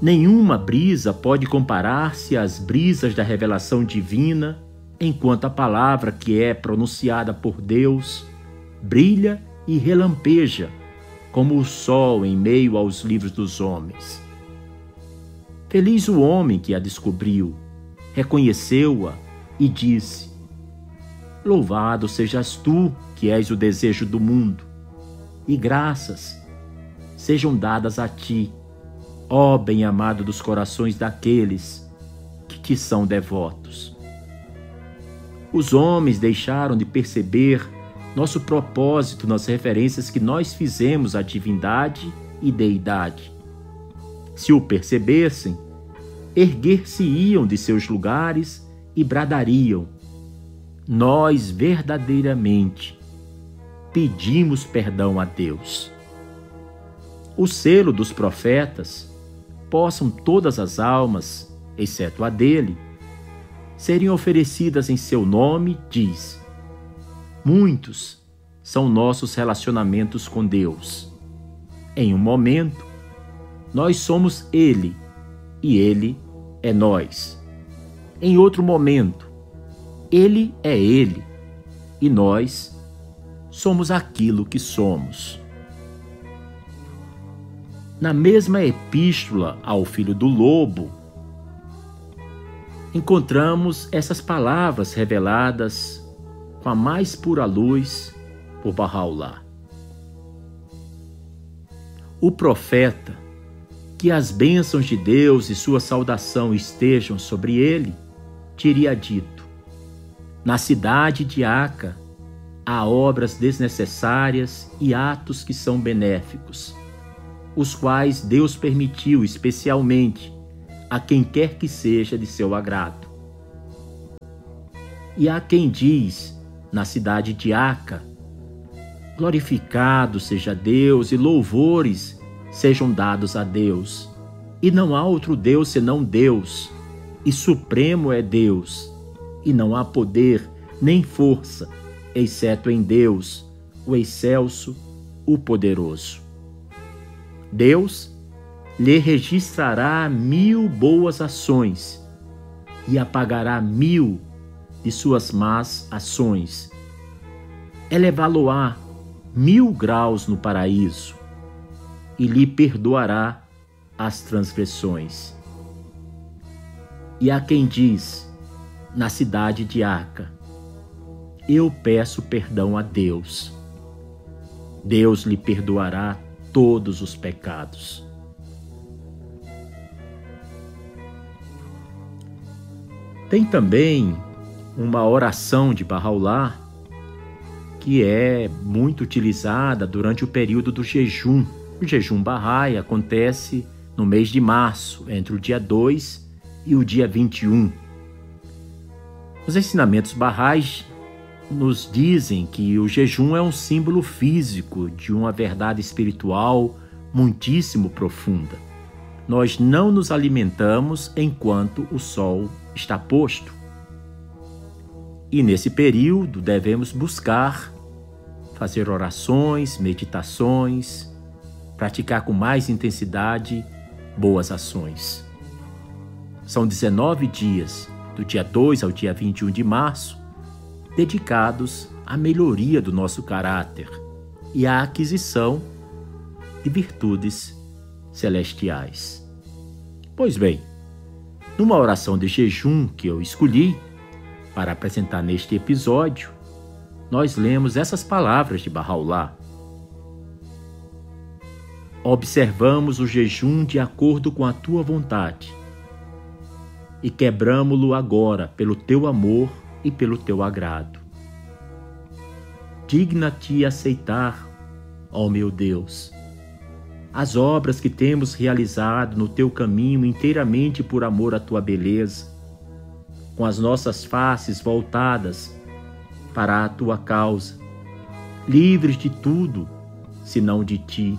nenhuma brisa pode comparar-se às brisas da revelação divina, enquanto a palavra que é pronunciada por Deus brilha e relampeja como o sol em meio aos livros dos homens. Feliz o homem que a descobriu, reconheceu-a e disse: Louvado sejas tu, que és o desejo do mundo, e graças sejam dadas a ti, ó bem-amado dos corações daqueles que te são devotos. Os homens deixaram de perceber nosso propósito nas referências que nós fizemos à divindade e deidade. Se o percebessem, erguer-se-iam de seus lugares e bradariam: Nós verdadeiramente pedimos perdão a Deus. O selo dos profetas possam todas as almas, exceto a dele, serem oferecidas em seu nome, diz: Muitos são nossos relacionamentos com Deus. Em um momento, nós somos Ele e Ele é nós. Em outro momento, Ele é Ele e nós somos aquilo que somos. Na mesma epístola ao filho do lobo, encontramos essas palavras reveladas com a mais pura luz por Bahá'u'lláh. O profeta, que as bênçãos de Deus e sua saudação estejam sobre ele, teria dito: Na cidade de Aca há obras desnecessárias e atos que são benéficos, os quais Deus permitiu especialmente a quem quer que seja de seu agrado. E há quem diz, na cidade de Aca, glorificado seja Deus e louvores sejam dados a Deus. E não há outro Deus senão Deus, e supremo é Deus, e não há poder nem força, exceto em Deus, o excelso, o poderoso. Deus lhe registrará mil boas ações e apagará mil de suas más ações. Elevá-lo-á mil graus no paraíso e lhe perdoará as transgressões. E há quem diz, na cidade de Aca, eu peço perdão a Deus. Deus lhe perdoará todos os pecados. Tem também uma oração de Bahá'u'lláh que é muito utilizada durante o período do jejum. O jejum Bahá'í acontece no mês de março, entre o dia 2 e o dia 21. Os ensinamentos Bahá'ís nos dizem que o jejum é um símbolo físico de uma verdade espiritual muitíssimo profunda. Nós não nos alimentamos enquanto o sol está posto. E nesse período devemos buscar fazer orações, meditações, praticar com mais intensidade boas ações. São 19 dias, do dia 2 ao dia 21 de março, dedicados à melhoria do nosso caráter e à aquisição de virtudes celestiais. Pois bem, numa oração de jejum que eu escolhi para apresentar neste episódio, nós lemos essas palavras de Bahá'u'lláh. Observamos o jejum de acordo com a tua vontade e quebramo-lo agora pelo teu amor e pelo teu agrado. Digna-te aceitar, ó meu Deus, as obras que temos realizado no teu caminho inteiramente por amor à tua beleza, com as nossas faces voltadas para a tua causa, livres de tudo, senão de ti.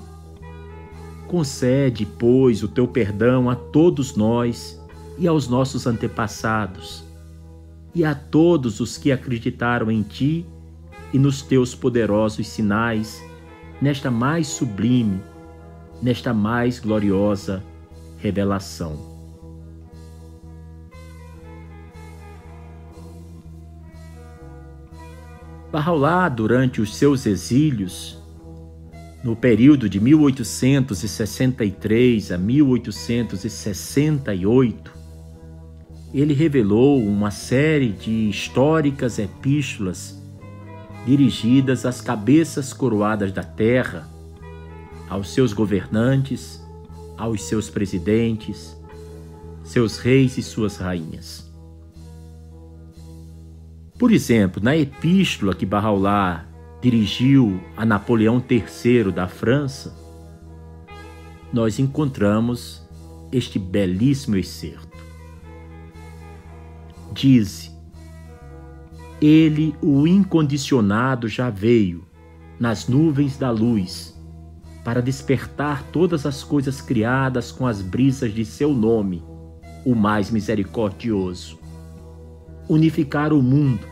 Concede, pois, o teu perdão a todos nós e aos nossos antepassados, todos os que acreditaram em ti e nos teus poderosos sinais, nesta mais sublime nesta mais gloriosa revelação. Bahá'u'lláh, durante os seus exílios, no período de 1863 a 1868, ele revelou uma série de históricas epístolas dirigidas às cabeças coroadas da terra aos seus governantes, aos seus presidentes, seus reis e suas rainhas. Por exemplo, na epístola que Bahá'u'lláh dirigiu a Napoleão III da França, nós encontramos este belíssimo excerto. Dize: Ele, o incondicionado, já veio nas nuvens da luz para despertar todas as coisas criadas com as brisas de seu nome, o mais misericordioso. Unificar o mundo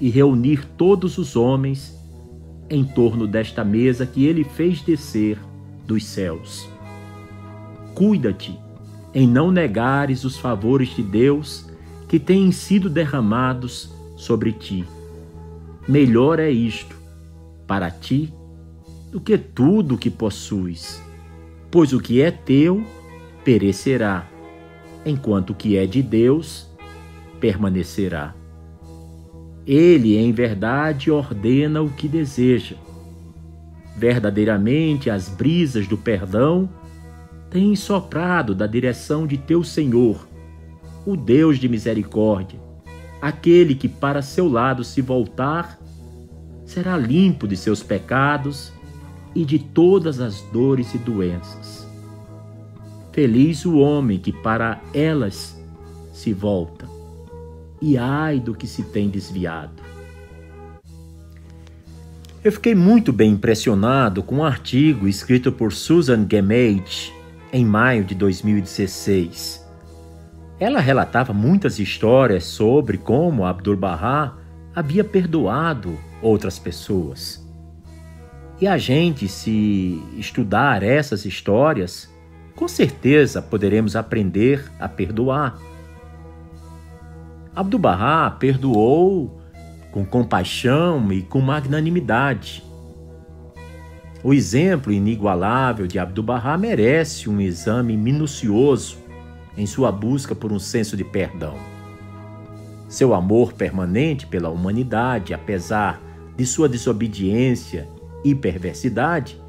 e reunir todos os homens em torno desta mesa que ele fez descer dos céus. Cuida-te em não negares os favores de Deus que têm sido derramados sobre ti. Melhor é isto para ti do que tudo o que possuis, pois o que é teu perecerá, enquanto o que é de Deus permanecerá. Ele, em verdade, ordena o que deseja. Verdadeiramente, as brisas do perdão têm soprado da direção de teu Senhor, o Deus de misericórdia, aquele que para seu lado se voltar, será limpo de seus pecados e de todas as dores e doenças. Feliz o homem que para elas se volta e ai do que se tem desviado. Eu fiquei muito bem impressionado com um artigo escrito por Susan Gemage em maio de 2016. Ela relatava muitas histórias sobre como Abdu'l-Bahá havia perdoado outras pessoas. E a gente, se estudar essas histórias, com certeza poderemos aprender a perdoar Abdu'l-Bahá perdoou com compaixão e com magnanimidade. O exemplo inigualável de Abdu'l-Bahá merece um exame minucioso em sua busca por um senso de perdão. Seu amor permanente pela humanidade, apesar de sua desobediência e perversidade,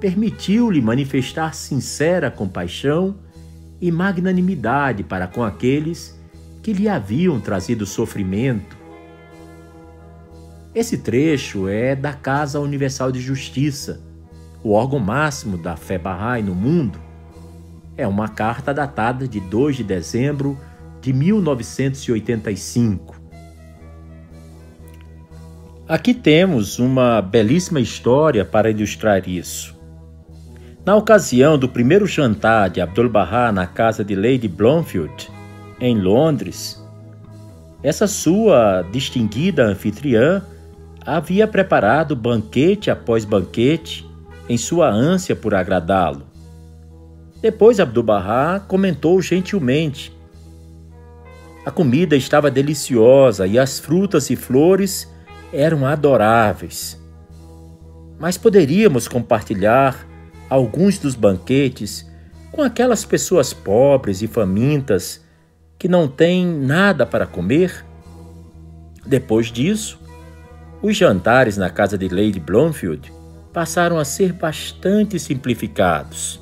permitiu-lhe manifestar sincera compaixão e magnanimidade para com aqueles que lhe haviam trazido sofrimento. Esse trecho é da Casa Universal de Justiça, o órgão máximo da fé Bahá'í no mundo. É uma carta datada de 2 de dezembro de 1985. Aqui temos uma belíssima história para ilustrar isso. Na ocasião do primeiro jantar de Abdul-Bahá na casa de Lady Blomfield, em Londres, essa sua distinguida anfitriã havia preparado banquete após banquete em sua ânsia por agradá-lo. Depois Abdu'l-Bahá comentou gentilmente. A comida estava deliciosa e as frutas e flores eram adoráveis. Mas poderíamos compartilhar alguns dos banquetes com aquelas pessoas pobres e famintas que não tem nada para comer? Depois disso, os jantares na casa de Lady Blomfield passaram a ser bastante simplificados.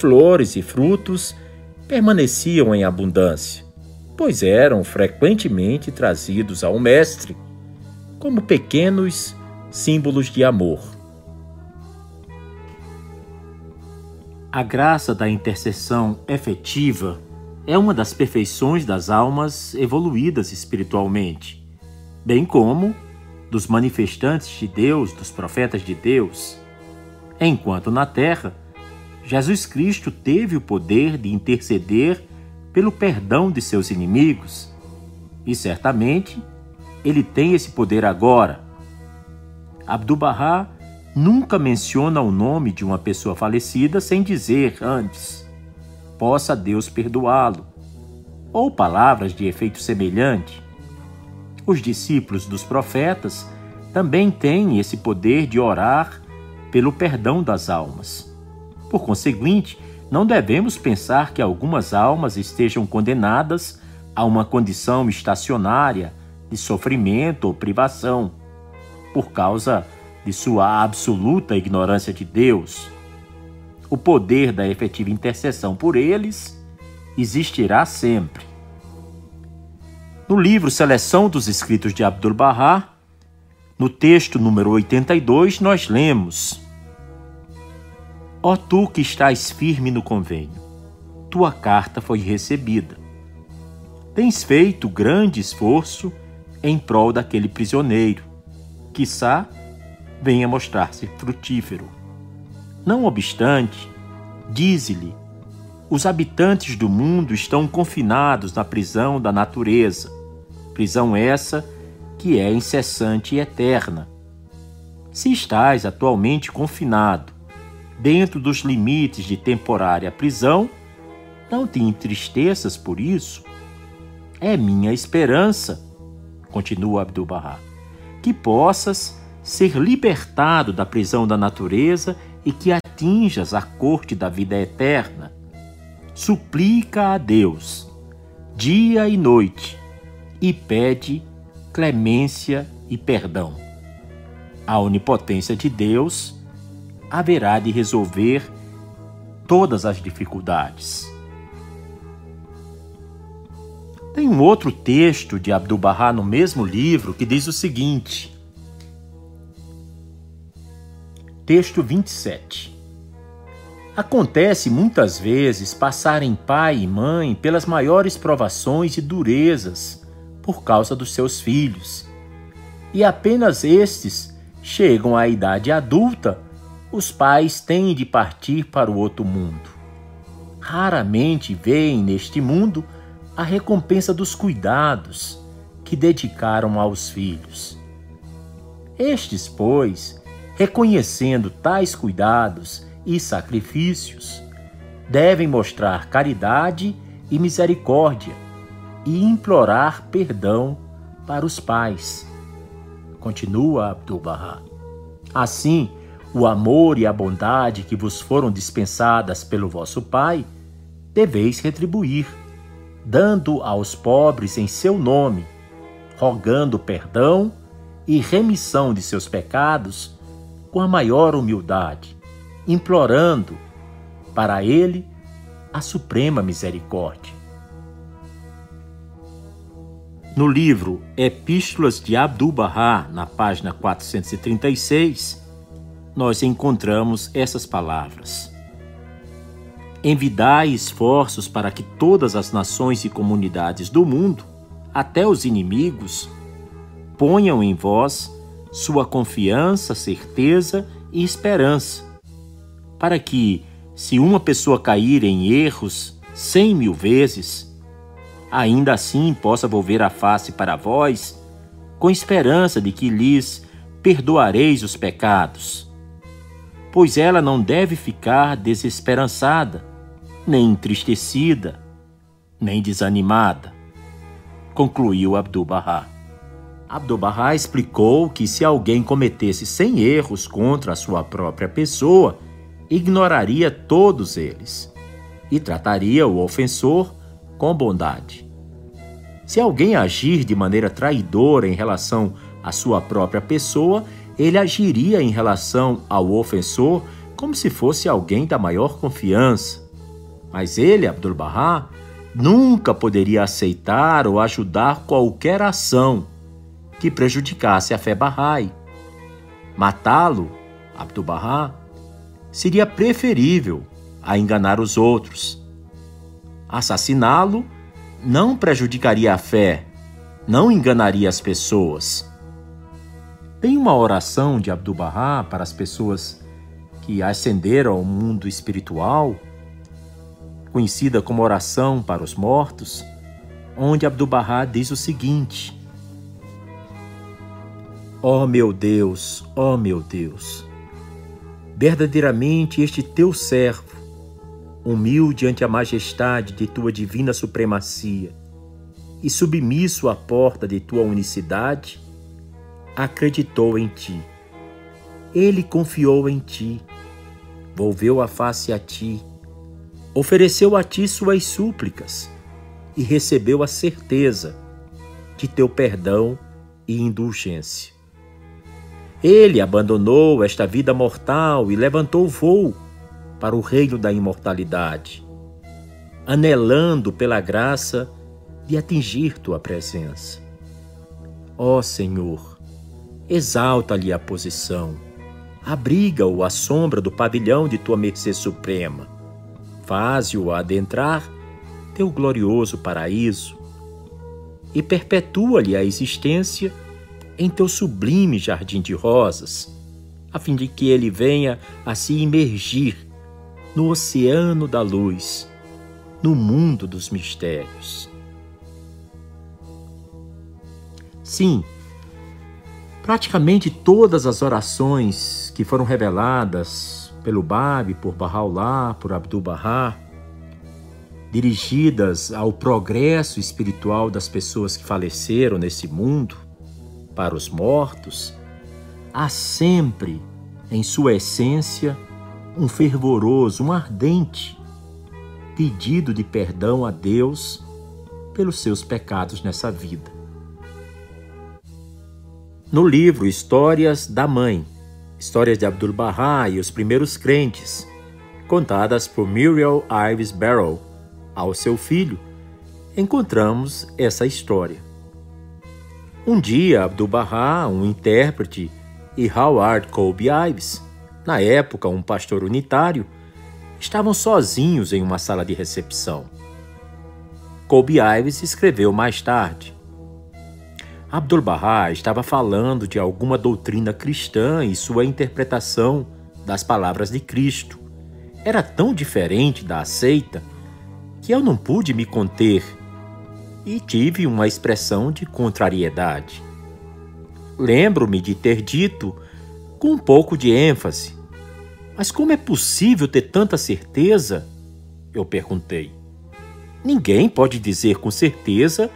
Flores e frutos permaneciam em abundância, pois eram frequentemente trazidos ao mestre como pequenos símbolos de amor. A graça da intercessão efetiva é uma das perfeições das almas evoluídas espiritualmente, bem como dos manifestantes de Deus, dos profetas de Deus. Enquanto na terra, Jesus Cristo teve o poder de interceder pelo perdão de seus inimigos, e certamente ele tem esse poder agora. Abdu'l-Bahá nunca menciona o nome de uma pessoa falecida sem dizer antes possa Deus perdoá-lo. Ou palavras de efeito semelhante. Os discípulos dos profetas também têm esse poder de orar pelo perdão das almas. Por conseguinte, não devemos pensar que algumas almas estejam condenadas a uma condição estacionária de sofrimento ou privação, por causa de sua absoluta ignorância de Deus o poder da efetiva intercessão por eles existirá sempre. No livro Seleção dos Escritos de Abdu'l-Bahá, no texto número 82, nós lemos: Ó tu que estás firme no convênio, tua carta foi recebida. tens feito grande esforço em prol daquele prisioneiro. Quissá venha mostrar-se frutífero. Não obstante, dize-lhe: os habitantes do mundo estão confinados na prisão da natureza, prisão essa que é incessante e eterna. Se estás atualmente confinado dentro dos limites de temporária prisão, não te entristeças por isso. É minha esperança, continua Abdu'l-Bahá, que possas ser libertado da prisão da natureza e que atinjas a corte da vida eterna. Suplica a Deus, dia e noite, e pede clemência e perdão. A onipotência de Deus haverá de resolver todas as dificuldades. Tem um outro texto de Abdu'l-Bahá no mesmo livro que diz o seguinte: Texto 27. Acontece muitas vezes passarem pai e mãe pelas maiores provações e durezas por causa dos seus filhos, e apenas estes chegam à idade adulta, os pais têm de partir para o outro mundo. Raramente veem neste mundo a recompensa dos cuidados que dedicaram aos filhos. Estes, pois, reconhecendo tais cuidados e sacrifícios, devem mostrar caridade e misericórdia e implorar perdão para os pais. Continua Abdu'l-Bahá. Assim, o amor e a bondade que vos foram dispensadas pelo vosso Pai, deveis retribuir, dando aos pobres em seu nome, rogando perdão e remissão de seus pecados com a maior humildade, implorando para ele a suprema misericórdia. No livro Epístolas de Abdu'l-Bahá, na página 436, nós encontramos essas palavras: Envidai esforços para que todas as nações e comunidades do mundo, até os inimigos, ponham em vós sua confiança, certeza e esperança, para que, se uma pessoa cair em erros cem mil vezes, ainda assim possa volver a face para vós, com esperança de que lhes perdoareis os pecados. Pois ela não deve ficar desesperançada, nem entristecida, nem desanimada, concluiu Abdu'l-Bahá. Abdu'l-Bahá explicou que se alguém cometesse cem erros contra a sua própria pessoa, ignoraria todos eles e trataria o ofensor com bondade. Se alguém agir de maneira traidora em relação à sua própria pessoa, ele agiria em relação ao ofensor como se fosse alguém da maior confiança. Mas ele, Abdu'l-Bahá, nunca poderia aceitar ou ajudar qualquer ação que prejudicasse a fé Bahá'í. Matá-lo, Abdu'l-Bahá, seria preferível a enganar os outros. Assassiná-lo não prejudicaria a fé, não enganaria as pessoas. Tem uma oração de Abdu'l-Bahá para as pessoas que ascenderam ao mundo espiritual, conhecida como oração para os mortos, onde Abdu'l-Bahá diz o seguinte: Ó oh meu Deus, ó oh meu Deus, verdadeiramente este teu servo, humilde ante a majestade de tua divina supremacia e submisso à porta de tua unicidade, acreditou em ti. Ele confiou em ti, volveu a face a ti, ofereceu a ti suas súplicas e recebeu a certeza de teu perdão e indulgência. Ele abandonou esta vida mortal e levantou voo para o reino da imortalidade, anelando pela graça de atingir tua presença. Ó Senhor, exalta-lhe a posição, abriga-o à sombra do pavilhão de tua mercê suprema, faze-o adentrar teu glorioso paraíso e perpetua-lhe a existência em teu sublime jardim de rosas, a fim de que ele venha a se imergir no oceano da luz, no mundo dos mistérios. Sim, praticamente todas as orações que foram reveladas pelo Bab, por Bahá'u'lláh, por Abdu'l-Bahá, dirigidas ao progresso espiritual das pessoas que faleceram nesse mundo, para os mortos, há sempre em sua essência um fervoroso, um ardente pedido de perdão a Deus pelos seus pecados nessa vida. No livro Histórias da Mãe, Histórias de Abdul-Bahá e os Primeiros Crentes, contadas por Muriel Ives Barrow ao seu filho, encontramos essa história. Um dia, Abdul-Bahá, um intérprete, e Howard Colby Ives, na época um pastor unitário, estavam sozinhos em uma sala de recepção. Colby Ives escreveu mais tarde. Abdul-Bahá estava falando de alguma doutrina cristã e sua interpretação das palavras de Cristo era tão diferente da aceita que eu não pude me conter e tive uma expressão de contrariedade. Lembro-me de ter dito, com um pouco de ênfase, mas como é possível ter tanta certeza? Eu perguntei. Ninguém pode dizer com certeza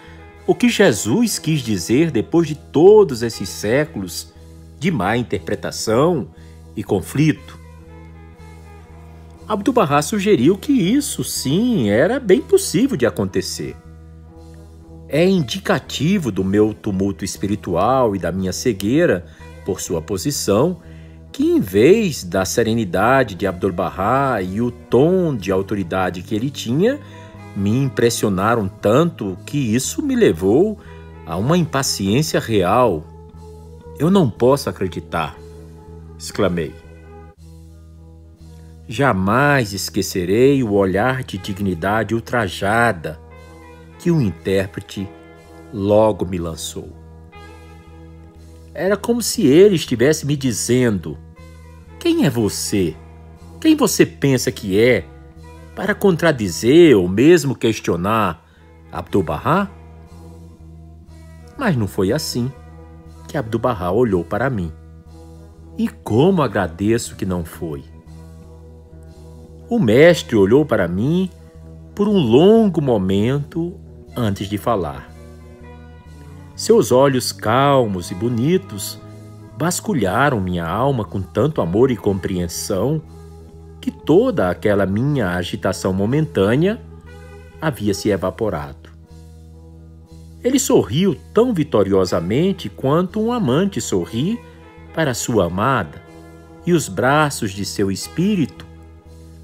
o que Jesus quis dizer depois de todos esses séculos de má interpretação e conflito. Abdu'l-Bahá sugeriu que isso sim era bem possível de acontecer. É indicativo do meu tumulto espiritual e da minha cegueira por sua posição que, em vez da serenidade de Abdu'l-Bahá e o tom de autoridade que ele tinha, me impressionaram tanto que isso me levou a uma impaciência real. Eu não posso acreditar, exclamei. Jamais esquecerei o olhar de dignidade ultrajada que o intérprete logo me lançou. Era como se ele estivesse me dizendo: Quem é você? Quem você pensa que é para contradizer ou mesmo questionar Abdu'l-Bahá? Mas não foi assim que Abdu'l-Bahá olhou para mim. E como agradeço que não foi. O mestre olhou para mim por um longo momento antes de falar. Seus olhos calmos e bonitos vasculharam minha alma com tanto amor e compreensão que toda aquela minha agitação momentânea havia se evaporado. Ele sorriu tão vitoriosamente quanto um amante sorri para sua amada, e os braços de seu espírito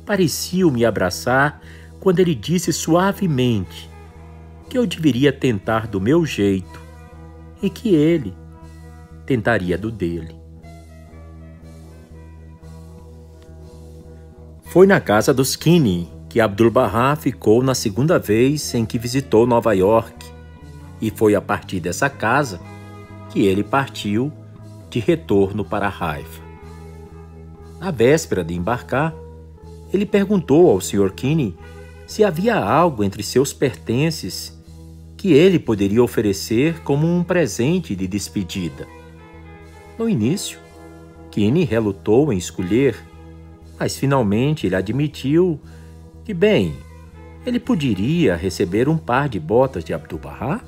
pareciam me abraçar quando ele disse suavemente que eu deveria tentar do meu jeito e que ele tentaria do dele. Foi na casa dos Kinney que Abdul-Bahá ficou na segunda vez em que visitou Nova York, e foi a partir dessa casa que ele partiu de retorno para Haifa. Na véspera de embarcar, ele perguntou ao Sr. Kinney se havia algo entre seus pertences que ele poderia oferecer como um presente de despedida. No início, Kinney relutou em escolher, mas finalmente ele admitiu que, bem, ele poderia receber um par de botas de Abdu'l-Bahá?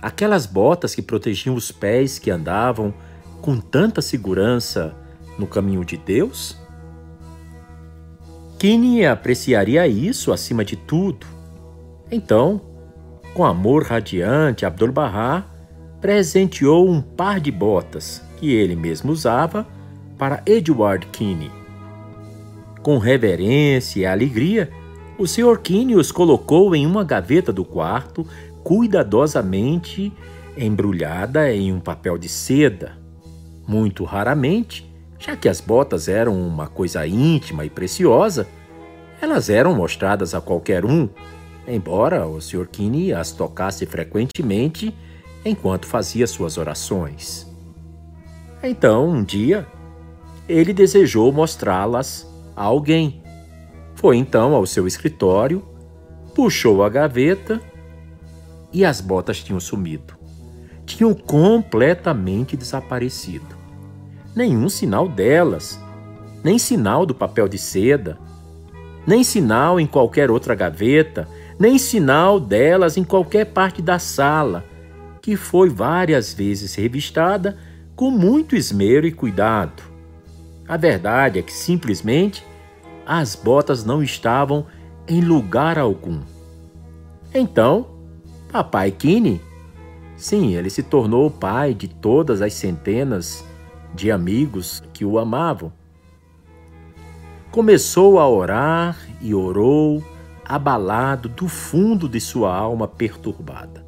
Aquelas botas que protegiam os pés que andavam com tanta segurança no caminho de Deus? Kinney apreciaria isso acima de tudo. Então, com amor radiante, Abdul-Bahá presenteou um par de botas que ele mesmo usava para Edward Kinney. Com reverência e alegria, o Sr. Kinney os colocou em uma gaveta do quarto, cuidadosamente embrulhada em um papel de seda. Muito raramente, já que as botas eram uma coisa íntima e preciosa, elas eram mostradas a qualquer um, embora o Sr. Kinney as tocasse frequentemente enquanto fazia suas orações. Então, um dia, ele desejou mostrá-las a alguém. Foi então ao seu escritório, puxou a gaveta e as botas tinham sumido. Tinham completamente desaparecido. Nenhum sinal delas, nem sinal do papel de seda, nem sinal em qualquer outra gaveta, nem sinal delas em qualquer parte da sala, que foi várias vezes revistada com muito esmero e cuidado. A verdade é que simplesmente as botas não estavam em lugar algum. Então, Papai Kine, sim, ele se tornou o pai de todas as centenas de amigos que o amavam. Começou a orar e orou, abalado do fundo de sua alma perturbada.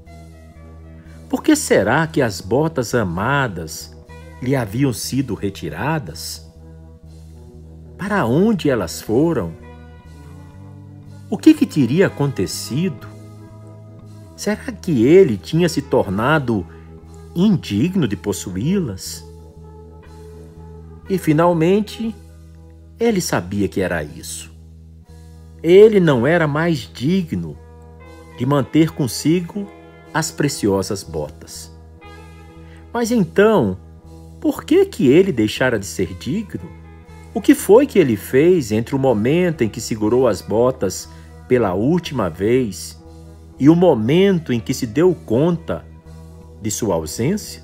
Por que será que as botas amadas lhe haviam sido retiradas? Para onde elas foram? O que, que teria acontecido? Será que ele tinha se tornado indigno de possuí-las? E finalmente, ele sabia que era isso. Ele não era mais digno de manter consigo as preciosas botas. Mas então, por que que ele deixara de ser digno? O que foi que ele fez entre o momento em que segurou as botas pela última vez e o momento em que se deu conta de sua ausência?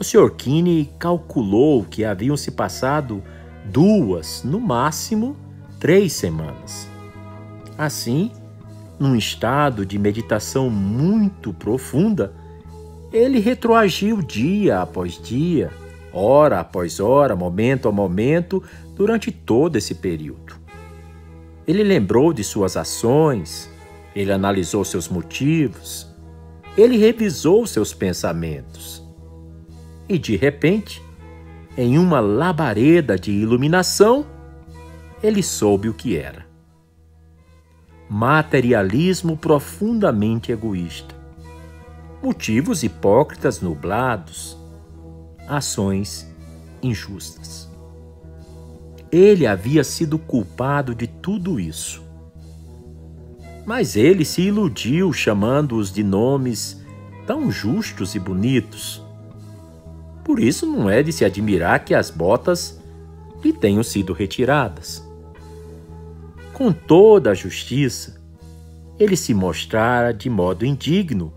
O Sr. Kinney calculou que haviam se passado duas, no máximo três semanas. Assim, num estado de meditação muito profunda, ele retroagiu dia após dia, hora após hora, momento a momento, durante todo esse período. Ele lembrou de suas ações, ele analisou seus motivos, ele revisou seus pensamentos. E de repente, em uma labareda de iluminação, ele soube o que era materialismo profundamente egoísta, motivos hipócritas nublados, ações injustas. Ele havia sido culpado de tudo isso. Mas ele se iludiu chamando-os de nomes tão justos e bonitos. Por isso não é de se admirar que as botas lhe tenham sido retiradas com toda a justiça, ele se mostrara de modo indigno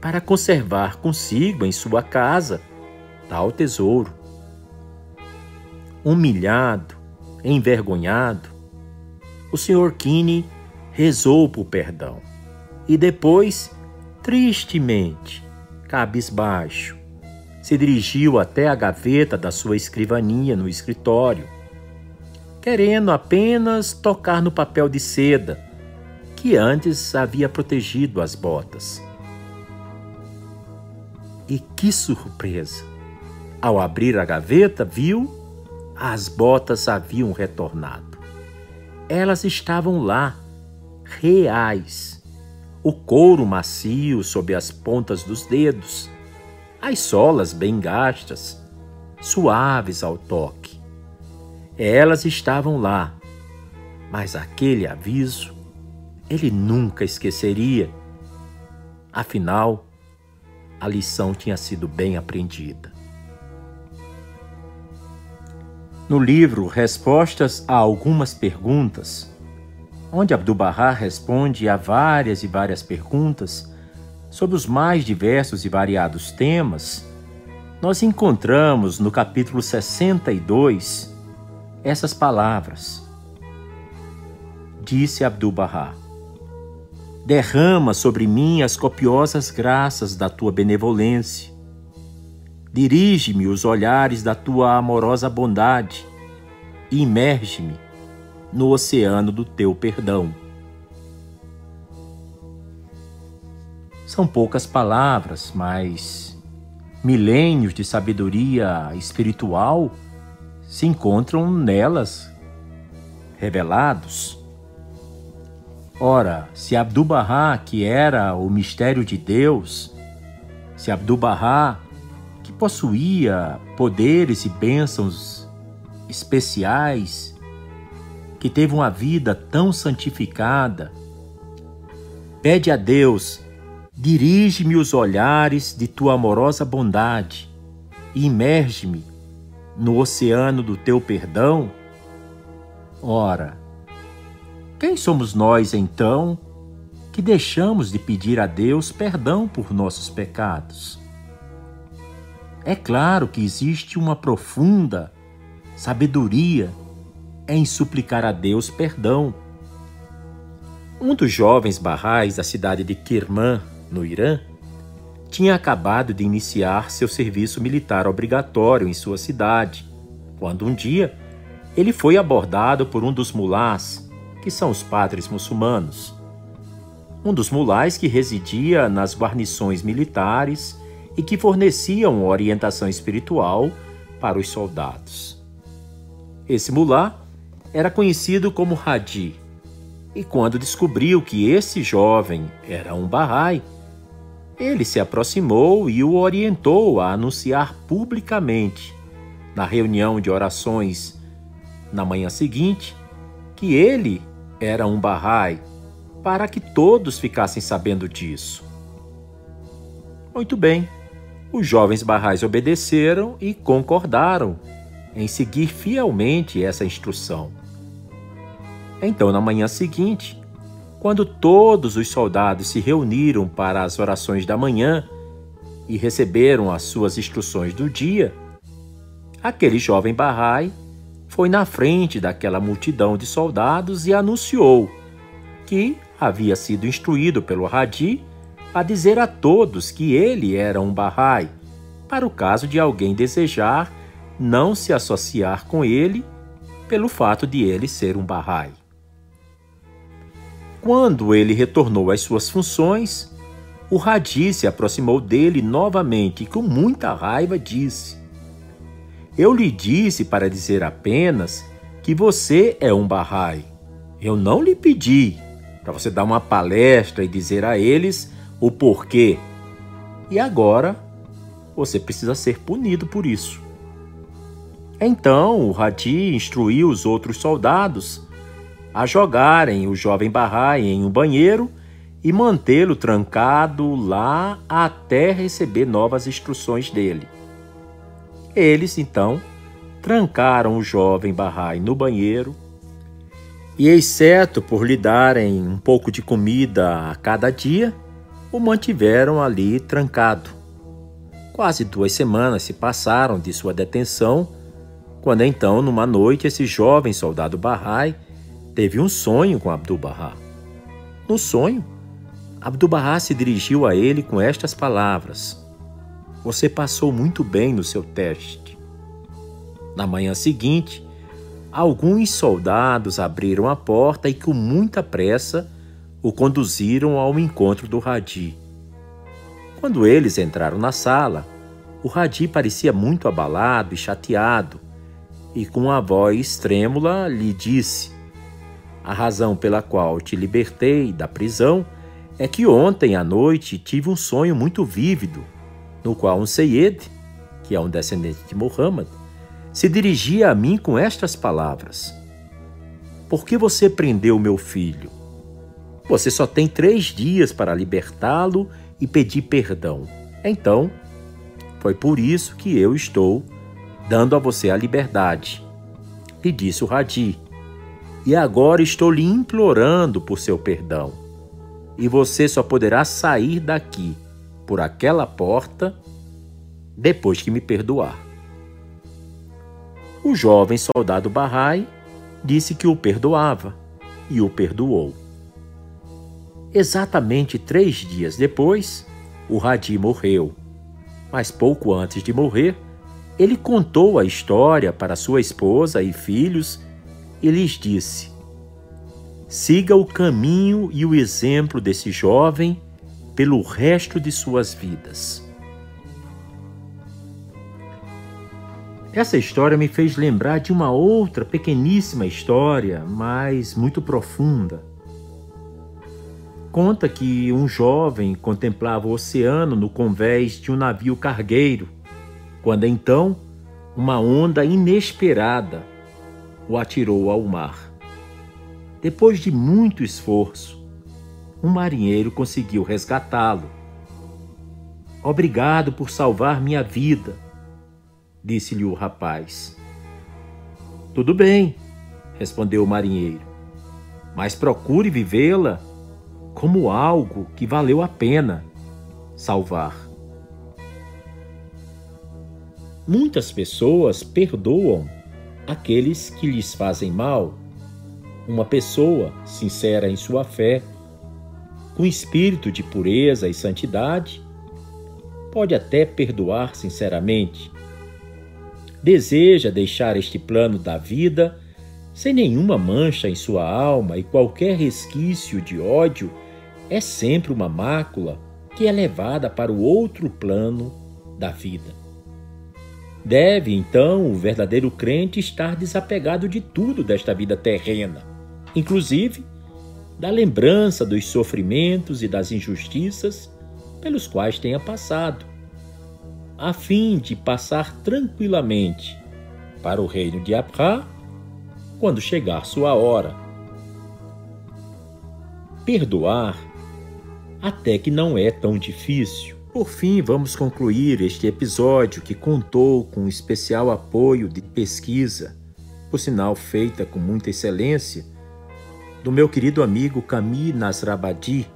para conservar consigo em sua casa tal tesouro. Humilhado, envergonhado, o Sr. Kinney rezou por perdão e depois, tristemente, cabisbaixo, se dirigiu até a gaveta da sua escrivaninha no escritório querendo apenas tocar no papel de seda que antes havia protegido as botas. E que surpresa! Ao abrir a gaveta, viu as botas haviam retornado. Elas estavam lá, reais. O couro macio sob as pontas dos dedos, as solas bem gastas, suaves ao toque. Elas estavam lá, mas aquele aviso ele nunca esqueceria. Afinal, a lição tinha sido bem aprendida. No livro Respostas a Algumas Perguntas, onde Abdu'l-Bahá responde a várias e várias perguntas sobre os mais diversos e variados temas, nós encontramos no capítulo 62 essas palavras. Disse Abdu'l-Bahá: Derrama sobre mim as copiosas graças da tua benevolência. Dirige-me os olhares da tua amorosa bondade e imerge-me no oceano do teu perdão. São poucas palavras, mas milênios de sabedoria espiritual se encontram nelas revelados. Ora, se Abdu'l-Bahá, que era o mistério de Deus, se Abdu'l-Bahá, possuía poderes e bênçãos especiais, que teve uma vida tão santificada, pede a Deus, dirige-me os olhares de tua amorosa bondade e imerge-me no oceano do teu perdão? Ora, quem somos nós então que deixamos de pedir a Deus perdão por nossos pecados? É claro que existe uma profunda sabedoria em suplicar a Deus perdão. Um dos jovens barrais da cidade de Kirman, no Irã, tinha acabado de iniciar seu serviço militar obrigatório em sua cidade, quando um dia ele foi abordado por um dos mulás, que são os padres muçulmanos. Um dos mulás que residia nas guarnições militares e que forneciam orientação espiritual para os soldados. Esse mulá era conhecido como Hadi, e quando descobriu que esse jovem era um Bahá'í, ele se aproximou e o orientou a anunciar publicamente, na reunião de orações na manhã seguinte, que ele era um Bahá'í, para que todos ficassem sabendo disso. Muito bem, os jovens Bahá'ís obedeceram e concordaram em seguir fielmente essa instrução. Então, na manhã seguinte, quando todos os soldados se reuniram para as orações da manhã e receberam as suas instruções do dia, aquele jovem Bahá'í foi na frente daquela multidão de soldados e anunciou que havia sido instruído pelo Hadi a dizer a todos que ele era um Bahá'í, para o caso de alguém desejar não se associar com ele pelo fato de ele ser um Bahá'í. Quando ele retornou às suas funções, o Hadi se aproximou dele novamente e com muita raiva disse: Eu lhe disse para dizer apenas que você é um Bahá'í. Eu não lhe pedi para você dar uma palestra e dizer a eles o porquê. E agora você precisa ser punido por isso. Então o Hadi instruiu os outros soldados a jogarem o jovem Bahá'í em um banheiro e mantê-lo trancado lá até receber novas instruções dele. Eles, então, trancaram o jovem Bahá'í no banheiro e, exceto por lhe darem um pouco de comida a cada dia, o mantiveram ali trancado. Quase duas semanas se passaram de sua detenção, quando então, numa noite, esse jovem soldado Bahá'í teve um sonho com Abdu'l-Bahá. No sonho, Abdu'l-Bahá se dirigiu a ele com estas palavras: Você passou muito bem no seu teste. Na manhã seguinte, alguns soldados abriram a porta e, com muita pressa, o conduziram ao encontro do Hadi. Quando eles entraram na sala, o Hadi parecia muito abalado e chateado, e com uma voz trêmula lhe disse: a razão pela qual te libertei da prisão é que ontem à noite tive um sonho muito vívido, no qual um Seyed, que é um descendente de Muhammad, se dirigia a mim com estas palavras: Por que você prendeu meu filho? Você só tem três dias para libertá-lo e pedir perdão. Então, foi por isso que eu estou dando a você a liberdade. E disse o Hadi e agora estou lhe implorando por seu perdão. E você só poderá sair daqui, por aquela porta, depois que me perdoar. O jovem soldado Bahá'í disse que o perdoava e o perdoou. Exatamente três dias depois, o Hadi morreu. Mas pouco antes de morrer, ele contou a história para sua esposa e filhos e lhes disse: Siga o caminho e o exemplo desse jovem pelo resto de suas vidas. Essa história me fez lembrar de uma outra pequeníssima história, mas muito profunda. Conta que um jovem contemplava o oceano no convés de um navio cargueiro, quando então uma onda inesperada o atirou ao mar. Depois de muito esforço, um marinheiro conseguiu resgatá-lo. Obrigado por salvar minha vida, disse-lhe o rapaz. Tudo bem, respondeu o marinheiro, mas procure vivê-la como algo que valeu a pena salvar. Muitas pessoas perdoam aqueles que lhes fazem mal. Uma pessoa sincera em sua fé, com espírito de pureza e santidade, pode até perdoar sinceramente. Deseja deixar este plano da vida sem nenhuma mancha em sua alma e qualquer resquício de ódio é sempre uma mácula que é levada para o outro plano da vida. Deve, então, o verdadeiro crente estar desapegado de tudo desta vida terrena, inclusive da lembrança dos sofrimentos e das injustiças pelos quais tenha passado, a fim de passar tranquilamente para o reino de Abra quando chegar sua hora. Perdoar até que não é tão difícil por fim, vamos concluir este episódio que contou com um especial apoio de pesquisa, por sinal feita com muita excelência, do meu querido amigo Camille Nasrabadi,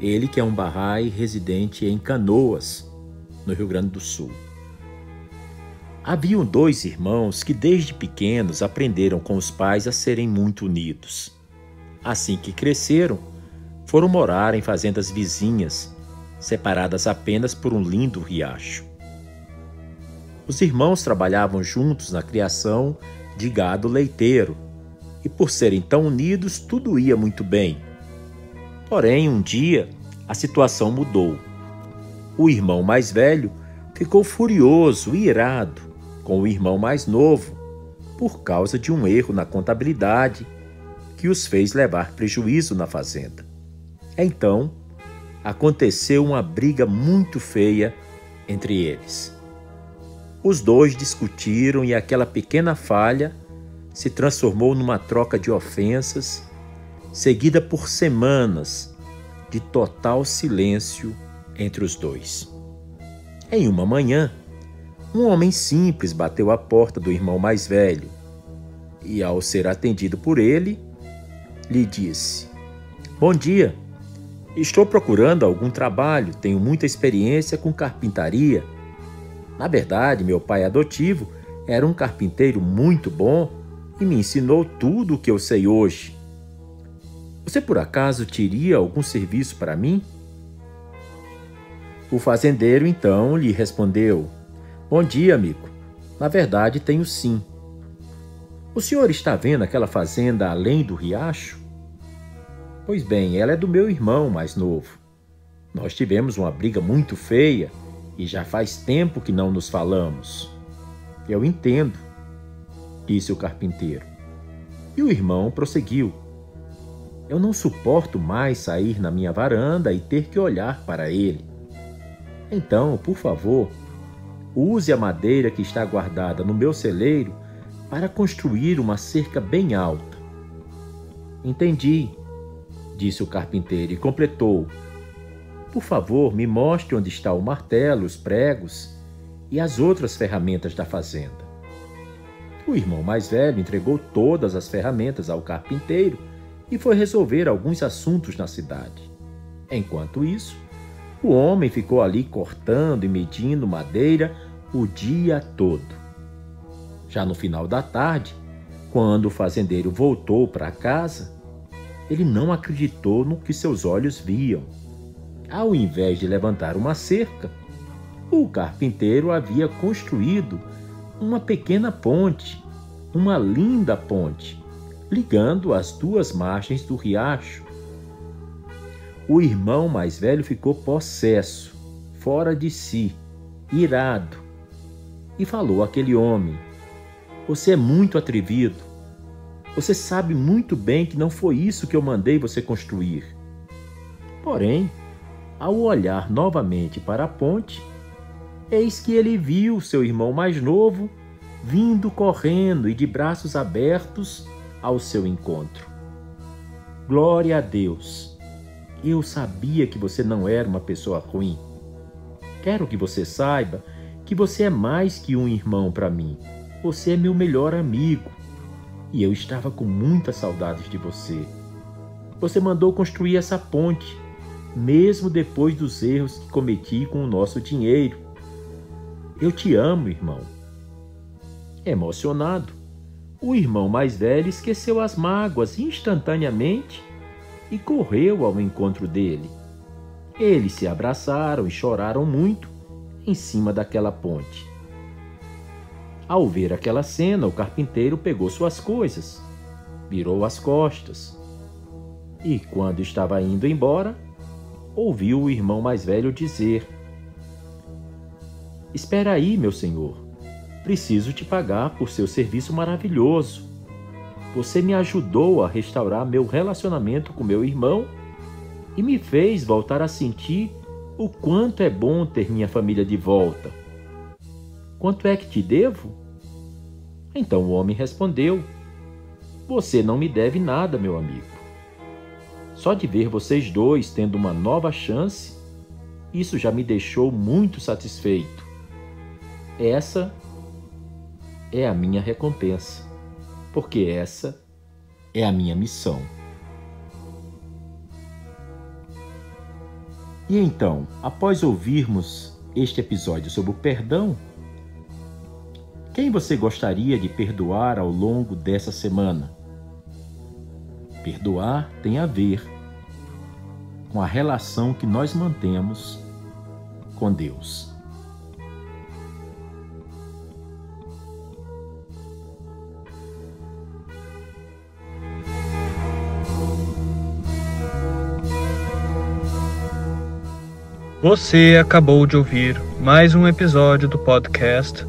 ele que é um Bahá'í residente em Canoas, no Rio Grande do Sul. Haviam dois irmãos que desde pequenos aprenderam com os pais a serem muito unidos. Assim que cresceram, foram morar em fazendas vizinhas separadas apenas por um lindo riacho. Os irmãos trabalhavam juntos na criação de gado leiteiro, e por serem tão unidos, tudo ia muito bem. Porém, um dia, a situação mudou. O irmão mais velho ficou furioso e irado com o irmão mais novo por causa de um erro na contabilidade que os fez levar prejuízo na fazenda. Então, aconteceu uma briga muito feia entre eles. Os dois discutiram e aquela pequena falha se transformou numa troca de ofensas, seguida por semanas de total silêncio entre os dois. Em uma manhã, um homem simples bateu à porta do irmão mais velho e, ao ser atendido por ele, lhe disse: Bom dia. Estou procurando algum trabalho, tenho muita experiência com carpintaria. Na verdade, meu pai adotivo era um carpinteiro muito bom e me ensinou tudo o que eu sei hoje. Você por acaso teria algum serviço para mim? O fazendeiro então lhe respondeu: Bom dia, amigo. Na verdade, tenho sim. O senhor está vendo aquela fazenda além do riacho? Pois bem, ela é do meu irmão mais novo. Nós tivemos uma briga muito feia e já faz tempo que não nos falamos. Eu entendo, disse o carpinteiro. E o irmão prosseguiu. Eu não suporto mais sair na minha varanda e ter que olhar para ele. Então, por favor, use a madeira que está guardada no meu celeiro para construir uma cerca bem alta. Entendi, disse o carpinteiro e completou: Por favor, me mostre onde está o martelo, os pregos e as outras ferramentas da fazenda. O irmão mais velho entregou todas as ferramentas ao carpinteiro e foi resolver alguns assuntos na cidade. Enquanto isso, o homem ficou ali cortando e medindo madeira o dia todo. Já no final da tarde, quando o fazendeiro voltou para casa, ele não acreditou no que seus olhos viam. Ao invés de levantar uma cerca, o carpinteiro havia construído uma pequena ponte, uma linda ponte, ligando as duas margens do riacho. O irmão mais velho ficou possesso, fora de si, irado, e falou àquele homem: Você é muito atrevido. Você sabe muito bem que não foi isso que eu mandei você construir. Porém, ao olhar novamente para a ponte, eis que ele viu seu irmão mais novo vindo correndo e de braços abertos ao seu encontro. Glória a Deus! Eu sabia que você não era uma pessoa ruim. Quero que você saiba que você é mais que um irmão para mim. Você é meu melhor amigo. E eu estava com muitas saudades de você. Você mandou construir essa ponte, mesmo depois dos erros que cometi com o nosso dinheiro. Eu te amo, irmão. Emocionado, o irmão mais velho esqueceu as mágoas instantaneamente e correu ao encontro dele. Eles se abraçaram e choraram muito em cima daquela ponte. Ao ver aquela cena, o carpinteiro pegou suas coisas, virou as costas e, quando estava indo embora, ouviu o irmão mais velho dizer: Espera aí, meu senhor. Preciso te pagar por seu serviço maravilhoso. Você me ajudou a restaurar meu relacionamento com meu irmão e me fez voltar a sentir o quanto é bom ter minha família de volta. Quanto é que te devo? Então o homem respondeu: Você não me deve nada, meu amigo. Só de ver vocês dois tendo uma nova chance, isso já me deixou muito satisfeito. Essa é a minha recompensa, porque essa é a minha missão. E então, após ouvirmos este episódio sobre o perdão, quem você gostaria de perdoar ao longo dessa semana? Perdoar tem a ver com a relação que nós mantemos com Deus. Você acabou de ouvir mais um episódio do podcast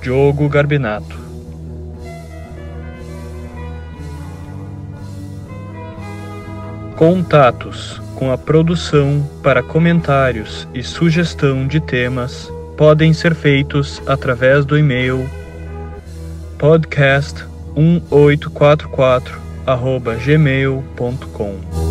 Diogo Garbinato. Contatos com a produção para comentários e sugestão de temas podem ser feitos através do e-mail podcast1844 gmail.com